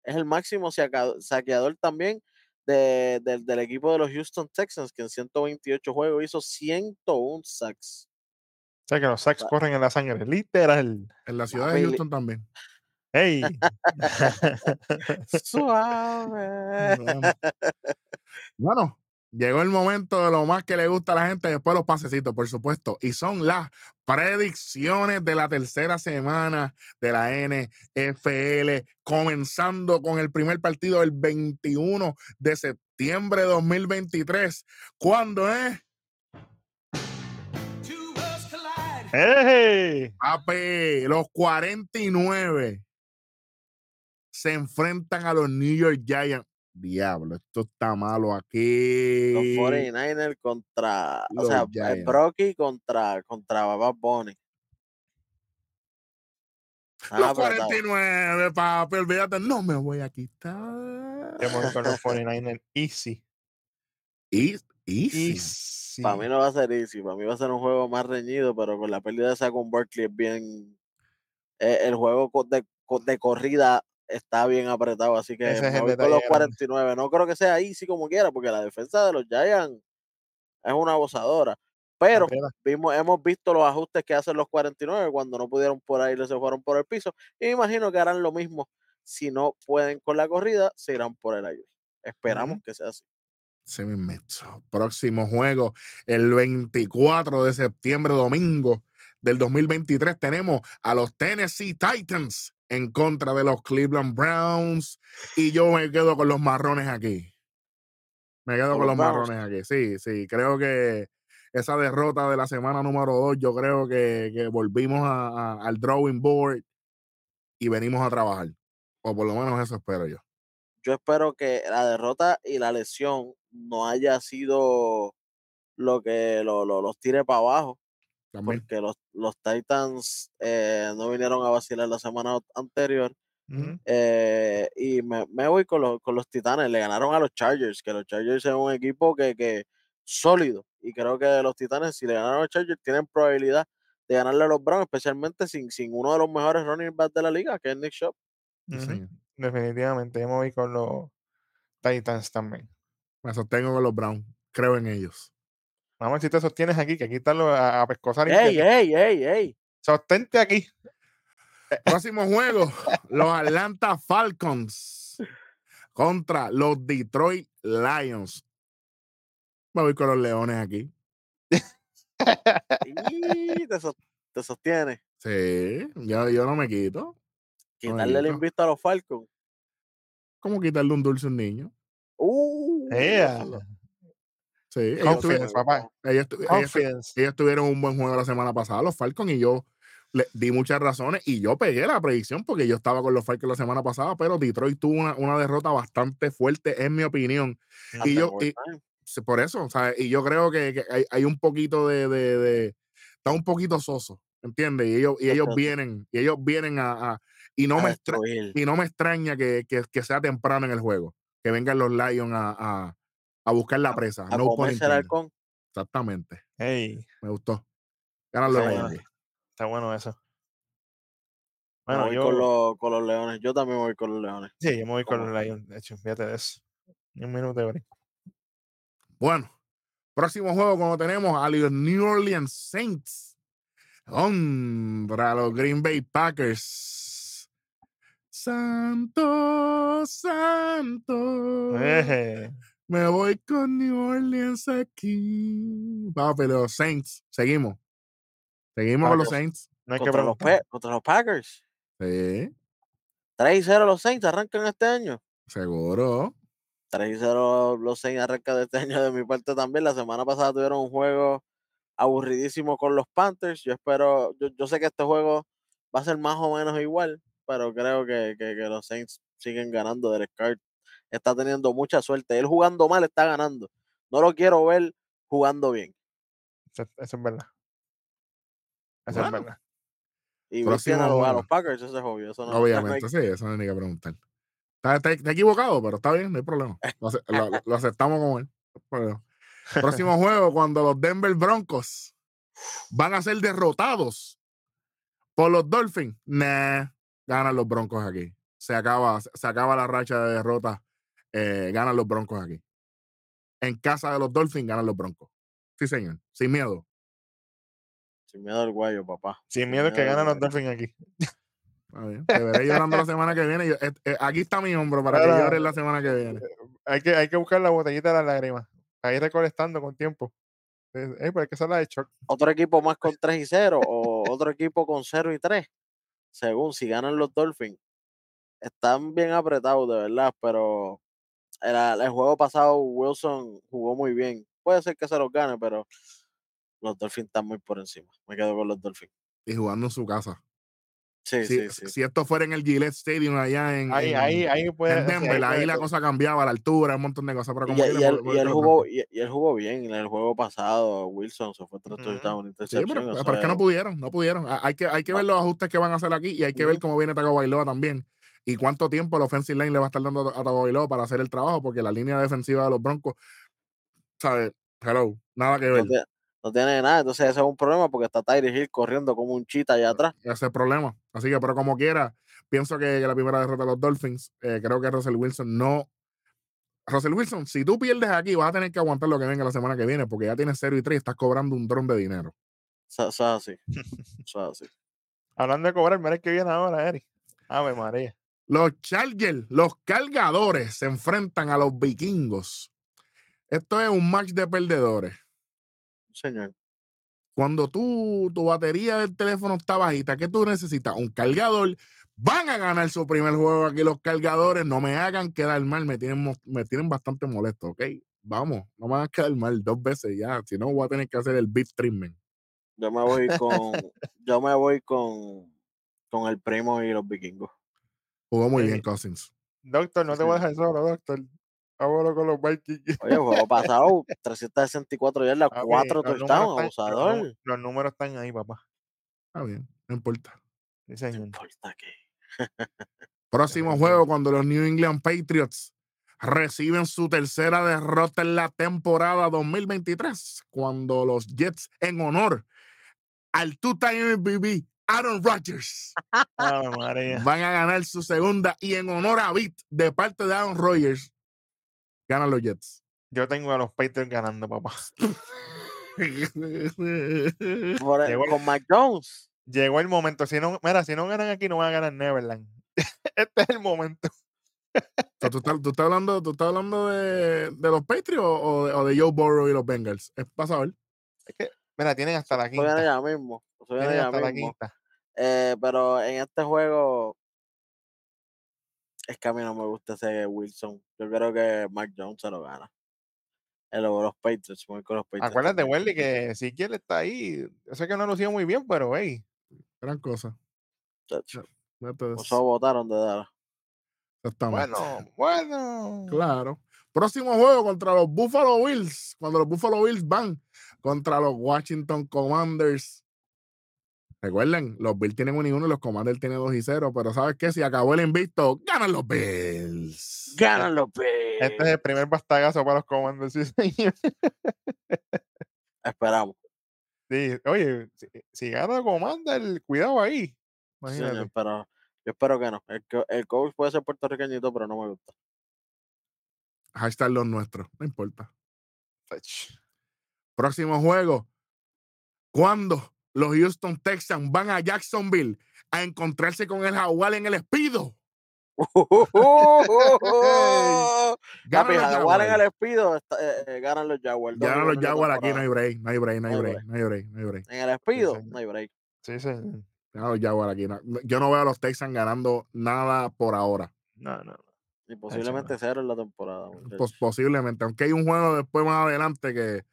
es el máximo saca- saqueador también de- del- del equipo de los Houston Texans, que en 128 juegos hizo 101 sacks. O sea que los sacks corren en la sangre, literal. En la ciudad de Houston también. ¡Ey! (laughs) Suave. Bueno. Bueno, llegó el momento de lo más que le gusta a la gente, después los pasecitos, por supuesto, y son las predicciones de la tercera semana de la NFL, comenzando con el primer partido el 21 de septiembre de 2023. ¿Cuándo es? Collide. ¡Ey! Papi, los 49 se enfrentan a los New York Giants. Diablo, esto está malo aquí. Los 49ers contra, o Los sea, eh, Giants. Brocky contra, contra Bad Bunny. Ah, Los pero está- 49, papi, olvídate, no me voy a quitar. Me voy con los 49ers. Easy. Y, easy. Easy. Para mí no va a ser easy, para mí va a ser un juego más reñido, pero con la pérdida de Saquon Barkley es bien. eh, el juego de, de corrida está bien apretado, así que Ese es me el voy con los grande. 49. No creo que sea easy como quiera, porque la defensa de los Giants es una abusadora. Pero vimos, hemos visto los ajustes que hacen los 49 cuando no pudieron por ahí, se fueron por el piso. Y me imagino que harán lo mismo. Si no pueden con la corrida, se irán por el aire. Esperamos que sea así. Se me meto. Próximo juego, el 24 de septiembre, domingo del 2023, tenemos a los Tennessee Titans en contra de los Cleveland Browns. Y yo me quedo con los marrones aquí. Me quedo ¿Con los los Browns? marrones aquí. Sí, sí. Creo que esa derrota de la semana número 2, yo creo que, que volvimos a- a- al drawing board y venimos a trabajar. O por lo menos eso espero yo. Yo espero que la derrota y la lesión no haya sido lo que lo- lo- los tire para abajo, También. porque los, los Titans eh, no vinieron a vacilar la semana anterior. Eh, y me, me voy con los, con los Titanes. Le ganaron a los Chargers, que los Chargers es un equipo que, que sólido. Y creo que los Titanes, si le ganaron a los Chargers, tienen probabilidad de ganarle a los Browns, especialmente sin, sin uno de los mejores running backs de la liga, que es Nick Shop. Sí, Ujú. Definitivamente. Yo me voy con los Titans también. Me sostengo con los Browns. Creo en ellos. Vamos a ver si te sostienes aquí, que aquí están los a, a pescosar. ¡Ey, ey, ey, ey! Sostente aquí. Próximo juego, los Atlanta Falcons contra los Detroit Lions. Me voy con los Leones aquí. (laughs) Y te, te sostiene. Sí, yo, yo no me quito. Quitarle el invito a los Falcons. ¿Cómo quitarle un dulce a un niño? ¡Uh! Lo- Sí, ellos, eso Confidence, tuvi- lo- papá. ellos tu- ellos tu- Confidence. ellos tuvieron un buen juego la semana pasada, los Falcons, y yo le di muchas razones y yo pegué la predicción porque yo estaba con los Falcons la semana pasada, pero Detroit tuvo una, una derrota bastante fuerte, en mi opinión. hasta Y yo, y- por eso, o sea, y yo creo que, que hay, hay un poquito de, de, de- está un poquito soso, ¿entiendes? Y ellos, y ellos vienen, y ellos vienen a, a- y no me extra- y no me extraña que, que- que sea temprano en el juego, que vengan los Lions a, a- a buscar la presa. a no halcón. Exactamente, Ey, me gustó. Ganan los Lions. bueno. está bueno eso. Bueno, voy yo, con, los, con los leones. Yo también voy con los leones. sí, yo me voy con los Lions. De hecho, fíjate de eso. Un minuto de break. Bueno, Próximo juego, cuando tenemos a los New Orleans Saints contra los Green Bay Packers. Santo, santo. Eh, Me voy con New Orleans aquí. Papi, los Saints. Seguimos. Seguimos con los. Saints. no hay que Contra los, preguntar. Pe- contra los Packers. Sí, 3 y 0 los Saints arrancan este año. seguro. 3 y 0 los Saints arrancan este año de mi parte también. La semana pasada tuvieron un juego aburridísimo con los Panthers. Yo espero, yo, yo sé que este juego va a ser más o menos igual, pero creo que, que- que los Saints siguen ganando. Derek Carr está teniendo mucha suerte. Él jugando mal está ganando. No lo quiero ver jugando bien. Eso, eso es verdad. Eso Bueno. es verdad. Y Próximo a los, a juego. los Packers, eso es obvio. Eso no, Obviamente, sí, eso no hay ni que preguntar. Está, está- está equivocado, pero está bien, no hay problema. (laughs) Lo, ace- lo- lo- lo aceptamos como él. Próximo juego, cuando los Denver Broncos van a ser derrotados por los Dolphins. Nah, ganan los Broncos aquí. Se acaba, se acaba la racha de derrotas. eh, ganan los Broncos aquí. En casa de los Dolphins ganan los Broncos. Sí, señor. Sin miedo. Sin miedo al guayo, papá. Sin miedo que miedo, ganan los. Dolphins aquí. Te veré llorando la semana que viene. Yo- eh, eh, aquí está mi hombro para que llores la semana que viene. Hay que, hay que buscar la botellita de las lágrimas. Ahí recolectando con tiempo. Eh, eh, pero hay que hacerla de shock. otro equipo más con 3 y 0 o otro equipo con 0 y 3. Según si ganan los Dolphins. Están bien apretados, de verdad, pero el, el juego pasado Wilson jugó muy bien. Puede ser que se los gane, pero los Dolphins están muy por encima. Me quedo con los Dolphins. Y jugando en su casa. Sí, si, sí, sí. si esto fuera en el Gillette Stadium allá en, Ahí, en- ahí, ahí puede. en (laughs) sí, Denver, ahí, puede la cosa cambiaba, la altura, un montón de cosas. Pero Y, como y él, jugó, y, él jugó bien. En el juego pasado, Wilson se fue tras Ujú. touchdown, Sí, intercepción. pero, es que no pudieron, no pudieron. Ha- Hay que, hay que ver los ajustes que van a hacer aquí y hay que ver cómo viene Tago Bailoa también. Y cuánto tiempo el offensive line le va a estar dando a Tago Bailoa para hacer el trabajo, porque la línea defensiva de los Broncos, ¿sabes? Hello, nada que ver. no, no tiene nada. Entonces, ese es un problema porque está Tyree Hill corriendo como un chita allá atrás. Ese es el problema. Así que, pero como quiera, pienso que, que la primera derrota de los Dolphins, eh, creo que Russell Wilson no. Russell Wilson, si tú pierdes aquí, vas a tener que aguantar lo que venga la semana que viene, porque ya tienes 0 y 3 y estás cobrando un dron de dinero. Eso, es así. (laughs) Eso es así. Hablando de cobrar, mira que viene ahora, Eri. Ave María. Los Chargers, los cargadores, se enfrentan a los vikingos. Esto es un match de perdedores. Señor. Cuando tú, tu batería del teléfono está bajita, ¿qué tú necesitas? Un cargador. Van a ganar su primer juego aquí los cargadores. No me hagan quedar mal. Me tienen, me tienen bastante molesto, ¿ok? Vamos, no me hagan quedar mal dos veces ya. Si no, voy a tener que hacer el beef treatment. Yo me voy con. yo me voy con. Con el primo y los vikingos. Jugó muy Eh, bien Cousins. Doctor, no te voy a dejar solo, doctor. Vámonos con los Vikings. Oye, juego pasado, (laughs) 364 yardas, Papi, 4 los números touchdowns, están- los abusador. Los números están ahí, papá. Está bien, no importa. Sí, No importa qué. (laughs) Próximo juego cuando los New England Patriots reciben su tercera derrota en la temporada 2023, cuando los Jets en honor al two-time MVP Aaron Rodgers (laughs) María. van a ganar su segunda y en honor a Beat de parte de Aaron Rodgers ganan los Jets. Yo tengo a los Patriots ganando, papá. (laughs) Por el- Llegó con Mac Jones. Llegó el momento. Si no, mira, si no ganan aquí, no van a ganar Neverland. (laughs) este es el momento. O sea, ¿tú, estás, tú estás hablando, tú estás hablando de, de los Patriots o de, o de Joe Burrow y los Bengals? Es para saber. Mira, tienen hasta la quinta. mismo. Tienen ya hasta la quinta. Eh, pero en este juego es que a mí no me gusta ese Wilson. Yo creo que Mac Jones se lo gana. El de los Patriots, voy con los Patriots. Acuérdate. Welly, que si quiere está ahí. Yo sé que no ha lucido muy bien, pero hey. Gran cosa. Eso. votaron de dar. Exactamente. Bueno, bueno. Claro. Próximo juego contra los Buffalo Bills. Cuando los Buffalo Bills van contra los Washington Commanders. Recuerden, los Bills tienen 1 y 1 y los Commanders tienen 2 y 0. Pero ¿sabes qué? Si acabó el invicto, ganan los Bills. ¡Ganan los Este es Bills! el primer bastagazo para los comandos. Sí, señor. Esperamos. Sí, oye, si, si gana Commander, cuidado ahí. Imagínate. pero yo espero que no. El, el coach puede ser puertorriqueñito, pero no me gusta. Hashtag los nuestros. No importa. Próximo juego. ¿Cuándo los Houston Texans van a Jacksonville a encontrarse con el Jaguar en el Espido? (laughs) Los Jaguar en el Espido eh, eh, ganan los Jaguars. Ganan los Jaguars aquí, no hay break, no hay break, no hay break, no hay break, no hay break. En el Espido, no hay break. Sí, sí. Ganan los Jaguars aquí. Yo no veo a los Texans ganando nada por ahora. No, no. Y posiblemente cero en la temporada. posiblemente, aunque hay un juego después más adelante que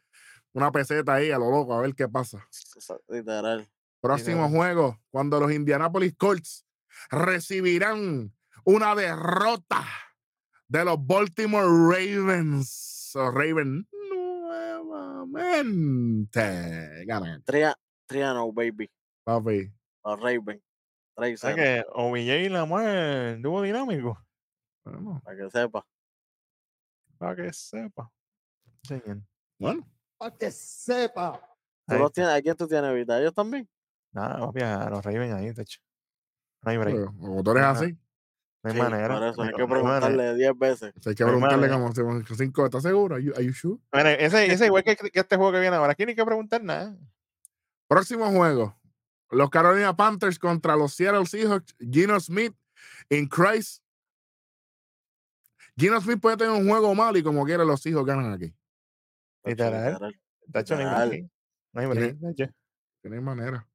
una peseta ahí a lo loco, a ver qué pasa. Literal. Próximo Literal. juego, cuando los Indianapolis Colts recibirán una derrota de los Baltimore Ravens. Los Ravens nuevamente ganan, Tria, Triano, baby. papi. Los Ravens. O sea 3-0, que OBJ y Lamar, dúo dinámico. Bueno, para que sepa. Para que sepa. Bueno, Para que sepa. ¿Tú los tienes, ¿A quién tú tienes ahorita? ¿Ellos también? Nada, papi, a los Ravens ahí, techo. No hay break. pero como tú eres Ajá. así, No hay Sí, manera. Por eso no hay que preguntarle 10 veces. hay que preguntarle como si- cinco, ¿estás seguro? Are you, are you sure? Mira, ese, (laughs) ese igual que, que este juego que viene ahora. Aquí no hay que preguntar nada. Próximo juego. Los Carolina Panthers contra los Seattle Seahawks. Gino Smith en Christ. Gino Smith puede tener un juego malo y como quiera los Seahawks ganan aquí. Literal. literal. Tacho, no hay Literal. break. No hay Tiene- manera.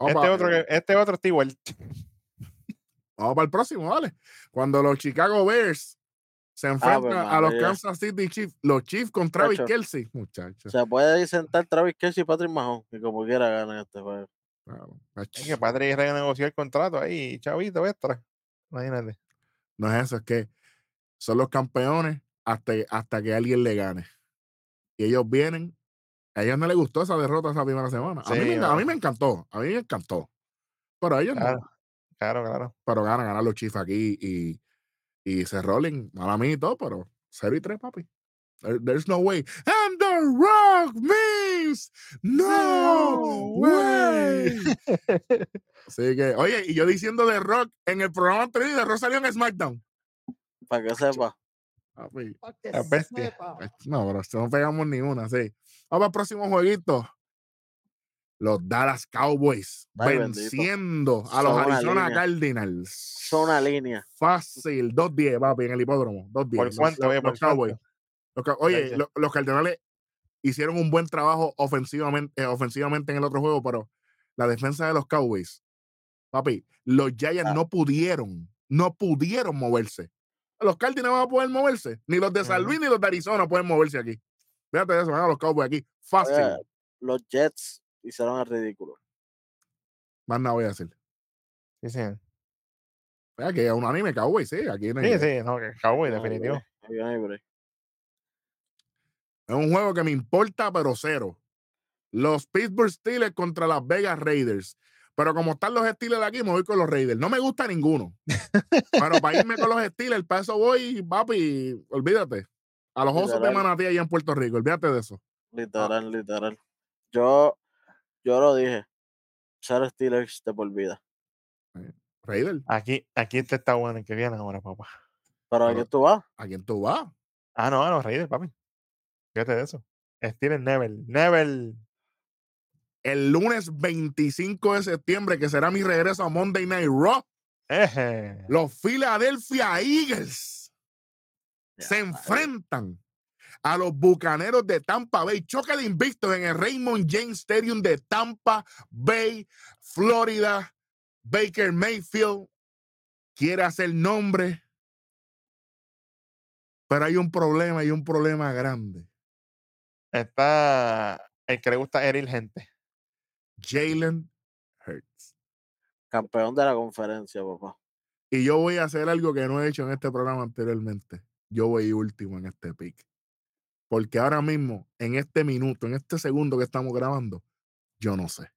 Este Vamos otro, que- este otro está igual. para el próximo, ¿vale? Cuando los Chicago Bears se enfrentan a los María. Kansas City Chiefs, los Chiefs con Travis Tacho. Kelsey, muchachos. Se puede sentar Travis Kelsey y Patrick Mahon, que como quiera ganan este juego. Claro, Es que Patrick renegoció el contrato ahí, chavito, extra. Imagínate. No es eso, es que son los campeones hasta, hasta que alguien le gane. Y ellos vienen. A ellos no les gustó esa derrota esa primera semana. A, mí, me, a mí me encantó. A mí me encantó. Pero a ellos no. Claro, claro, claro. Pero ganan, ganan los Chiefs aquí y, y se rolling. Mala mía y todo, pero 0 y 3, papi. There- there's no way. And the rock means no No way. Así que, oye, y yo diciendo de rock en el programa anterior, y de rock salió en SmackDown. Para que sepa. Papi, La bestia. No, pero si no pegamos ni una, sí. Vamos al próximo jueguito. Los Dallas Cowboys Ay, bendito. venciendo a los Arizona línea. Cardinals. Son una línea. Fácil, 2-10, papi, en el hipódromo. 2-10. ¿Por cuánto, los- oye? ¿Por los Cowboys. Los oye, los Cardenales hicieron un buen trabajo ofensivamente, eh, ofensivamente en el otro juego, pero la defensa de los Cowboys, papi, los Giants Ah. no pudieron, no pudieron moverse. Los Cardinals van a poder moverse. Ni los de San. Luis ni los de Arizona pueden moverse aquí. Fíjate eso, van a los Cowboys aquí. Fácil. Oye, los Jets hicieron el ridículo. Más nada voy a decir. Sí, sí. Vea que es un anime Cowboys, sí. Aquí no hay Sí, sí, no, que Cowboy, No definitivo. no. Es un juego que me importa, pero cero. Los Pittsburgh Steelers contra las Vegas Raiders. Pero como están los Steelers aquí, me voy con los Raiders. No me gusta ninguno. (laughs) Pero para irme con los Steelers, para eso voy, papi, olvídate. A los osos de Literal. Manatí allá en Puerto Rico, olvídate de eso. Literal, literal. Yo, yo lo dije. Cero Steelers de por vida. Raiders, Aquí, aquí este está bueno el que viene ahora, papá. Pero ¿a quién tú vas? ¿a quién tú vas? Ah, no, a los Raiders, papi. Fíjate de eso. Steven Neville. Neville. El lunes 25 de septiembre, que será mi regreso a Monday Night Raw, Eje. los Philadelphia Eagles Ya, se madre. enfrentan a los Bucaneros de Tampa Bay. Choque de invictos en el Raymond James Stadium de Tampa Bay, Florida. Baker Mayfield quiere hacer nombre, pero hay un problema, hay un problema grande. Está el que le gusta herir gente. Jalen Hurts. Campeón de la conferencia, papá. Y yo voy a hacer algo que no he hecho en este programa anteriormente. Yo voy último en este pick. Porque ahora mismo, en este minuto, en este segundo que estamos grabando, yo no sé.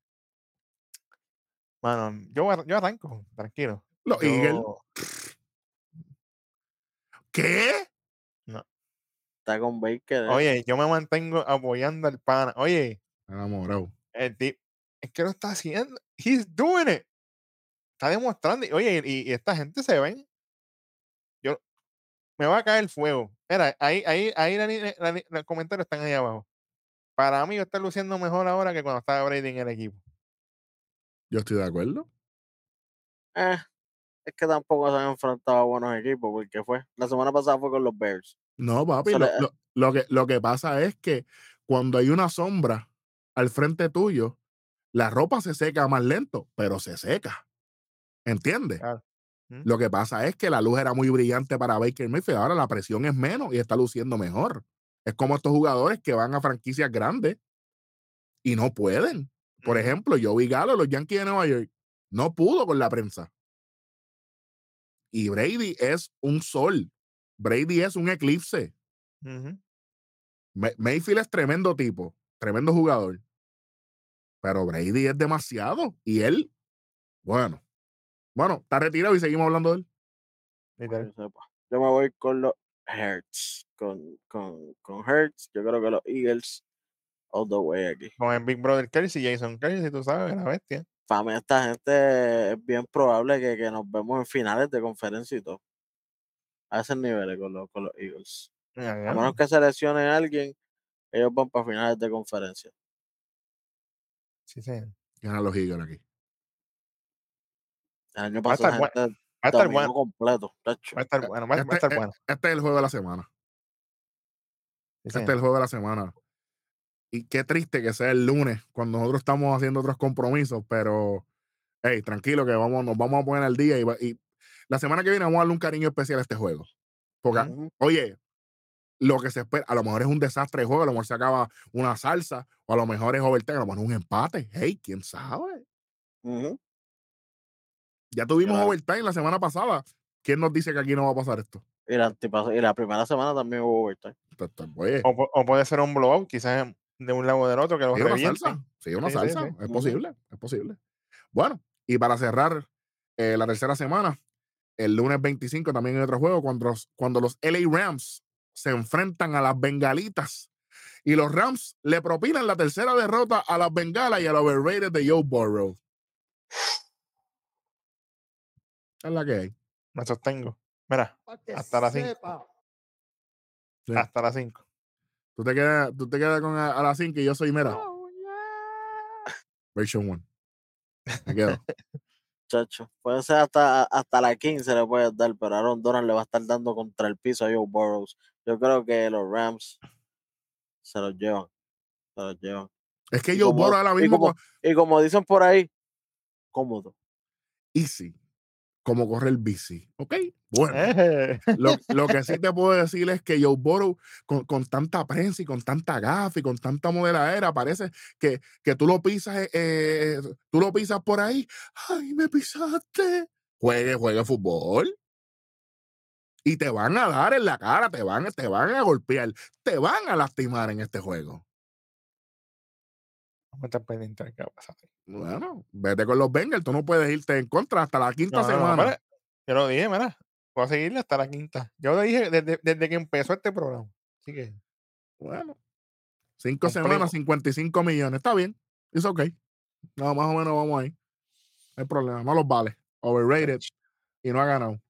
Mano, yo, yo arranco, tranquilo. Los Eagles. Yo- ¿Qué? Está con Baker. eh. Oye, yo me mantengo apoyando al pana. Oye, Enamorado. el tip, es que lo está haciendo. He's doing it. Está demostrando. Oye, y, y esta gente se ven. Yo me va a caer el fuego. Mira, ahí, ahí, ahí la la los comentarios están ahí abajo. para mí está luciendo mejor ahora que cuando estaba Brady en el equipo. Yo estoy de acuerdo. Eh, es que tampoco se han enfrentado a buenos equipos, porque fue. La semana pasada fue con los Bears. No, papi, lo que, lo que pasa es que cuando hay una sombra al frente tuyo, la ropa se seca más lento, pero se seca. ¿Entiendes? Claro. Mm. Lo que pasa es que la luz era muy brillante para Baker Mayfield, ahora la presión es menos y está luciendo mejor. Es como estos jugadores que van a franquicias grandes y no pueden. Por ejemplo, Joey Galo, los Yankees de Nueva York, no pudo con la prensa. Y Brady es un sol. Brady es un eclipse. Mayfield es tremendo tipo, tremendo jugador. Pero Brady es demasiado. Y él, bueno, bueno, está retirado y seguimos hablando de él. Yo me voy con los Hertz. Con, con, con Hertz. Yo creo que los Eagles. All the way aquí. Con el Big Brother Kelsey, Jason Kelsey, tú sabes, la bestia. Para mí, esta gente es bien probable que, que nos vemos en finales de conferencia y todo. A esos niveles con los, con los Eagles. Ya, A ya. menos que se lesione a alguien, ellos van para finales de conferencia. Sí, sí. Ganan los Eagles aquí. El año Va a pasado estar esa bueno, gente Va a estar dominó bueno. completo. tacho. Va a estar bueno. Va, va a Este, estar bueno. este es el juego de la semana. Sí, Este es el juego de la semana. Y qué triste que sea el lunes cuando nosotros estamos haciendo otros compromisos, pero hey, tranquilo que vamos, nos vamos a poner al día y, va- y la semana que viene vamos a darle un cariño especial a este juego. Porque, oye, lo que se espera, a lo mejor es un desastre de juego, a lo mejor se acaba una salsa, o a lo mejor es overtime, a lo mejor es un empate. Hey, quién sabe. Ya tuvimos Claro. overtime la semana pasada. ¿Quién nos dice que aquí no va a pasar esto? Y, la y la primera semana también hubo overtime. Esto- esto- Oye, O, pu- o puede ser un blowout, quizás de un lado o del otro, que los sí, una revienten. salsa. Sí, una Sí, salsa. sí. Es posible, es posible. Bueno, y para cerrar eh, la tercera semana, el lunes 25 también hay otro juego cuando los, cuando los LA Rams se enfrentan a las Bengalitas y los Rams le propinan la tercera derrota a las Bengalas y al overrated de Joe Burrow. Es la que hay. Me sostengo. Mira, Hasta las cinco. sepa. Sí. hasta las 5. Tú te quedas, tú te quedas con a, a las 5 y yo soy, mira, version 1. Me quedo. (laughs) Chacho, puede ser hasta, hasta la 15 le puedes dar, pero Aaron Donald le va a estar dando contra el piso a Joe Burrows. Yo creo que los Rams se los llevan. Se los llevan. Es que Y Joe como- Burrow ahora y mismo como- con- Y como dicen por ahí, cómodo. easy, como corre el bici. ¿Ok? Bueno. Eh. Lo, lo que sí (laughs) te puedo decir es que Joe Burrow, con, con tanta prensa y con tanta gafa y con tanta modeladera, parece que, que tú lo pisas, eh, tú lo pisas por ahí. ¡Ay, me pisaste! Juegue, juegue fútbol. Y te van a dar en la cara, te van, te van a golpear, te van a lastimar en este juego. Vamos a estar pendientes de qué va a pasar. Bueno, vete con los Bengals, tú no puedes irte en contra hasta la quinta No, no, no, semana. yo lo dije, mira. Voy a seguirle hasta la quinta. Yo lo dije desde, desde que empezó este programa. Así que, Bueno, cinco semanas, 55 millones. Está bien. Es ok. No, más o menos vamos ahí. No hay problema. No los vale. Overrated. Y no ha ganado.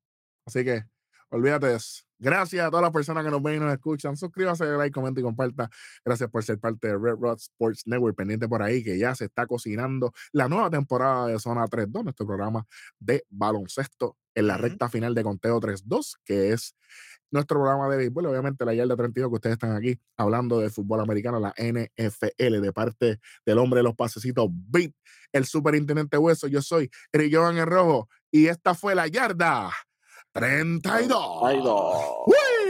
Así que, olvídate de eso. Gracias a todas las personas que nos ven y nos escuchan. Suscríbase, like, comenta y comparta. Gracias por ser parte de Red Rod Sports Network. Pendiente por ahí que ya se está cocinando la nueva temporada de Zona 3-2, nuestro programa de baloncesto en la recta final de Conteo 3-2, que es nuestro programa de béisbol, obviamente la yarda 32 que ustedes están aquí hablando de fútbol americano, la NFL, de parte del hombre de los pasecitos, Beat, el superintendente Hueso. Yo soy Eric Jovan el Rojo y esta fue la yarda 32. Ay, no. ¡Uy!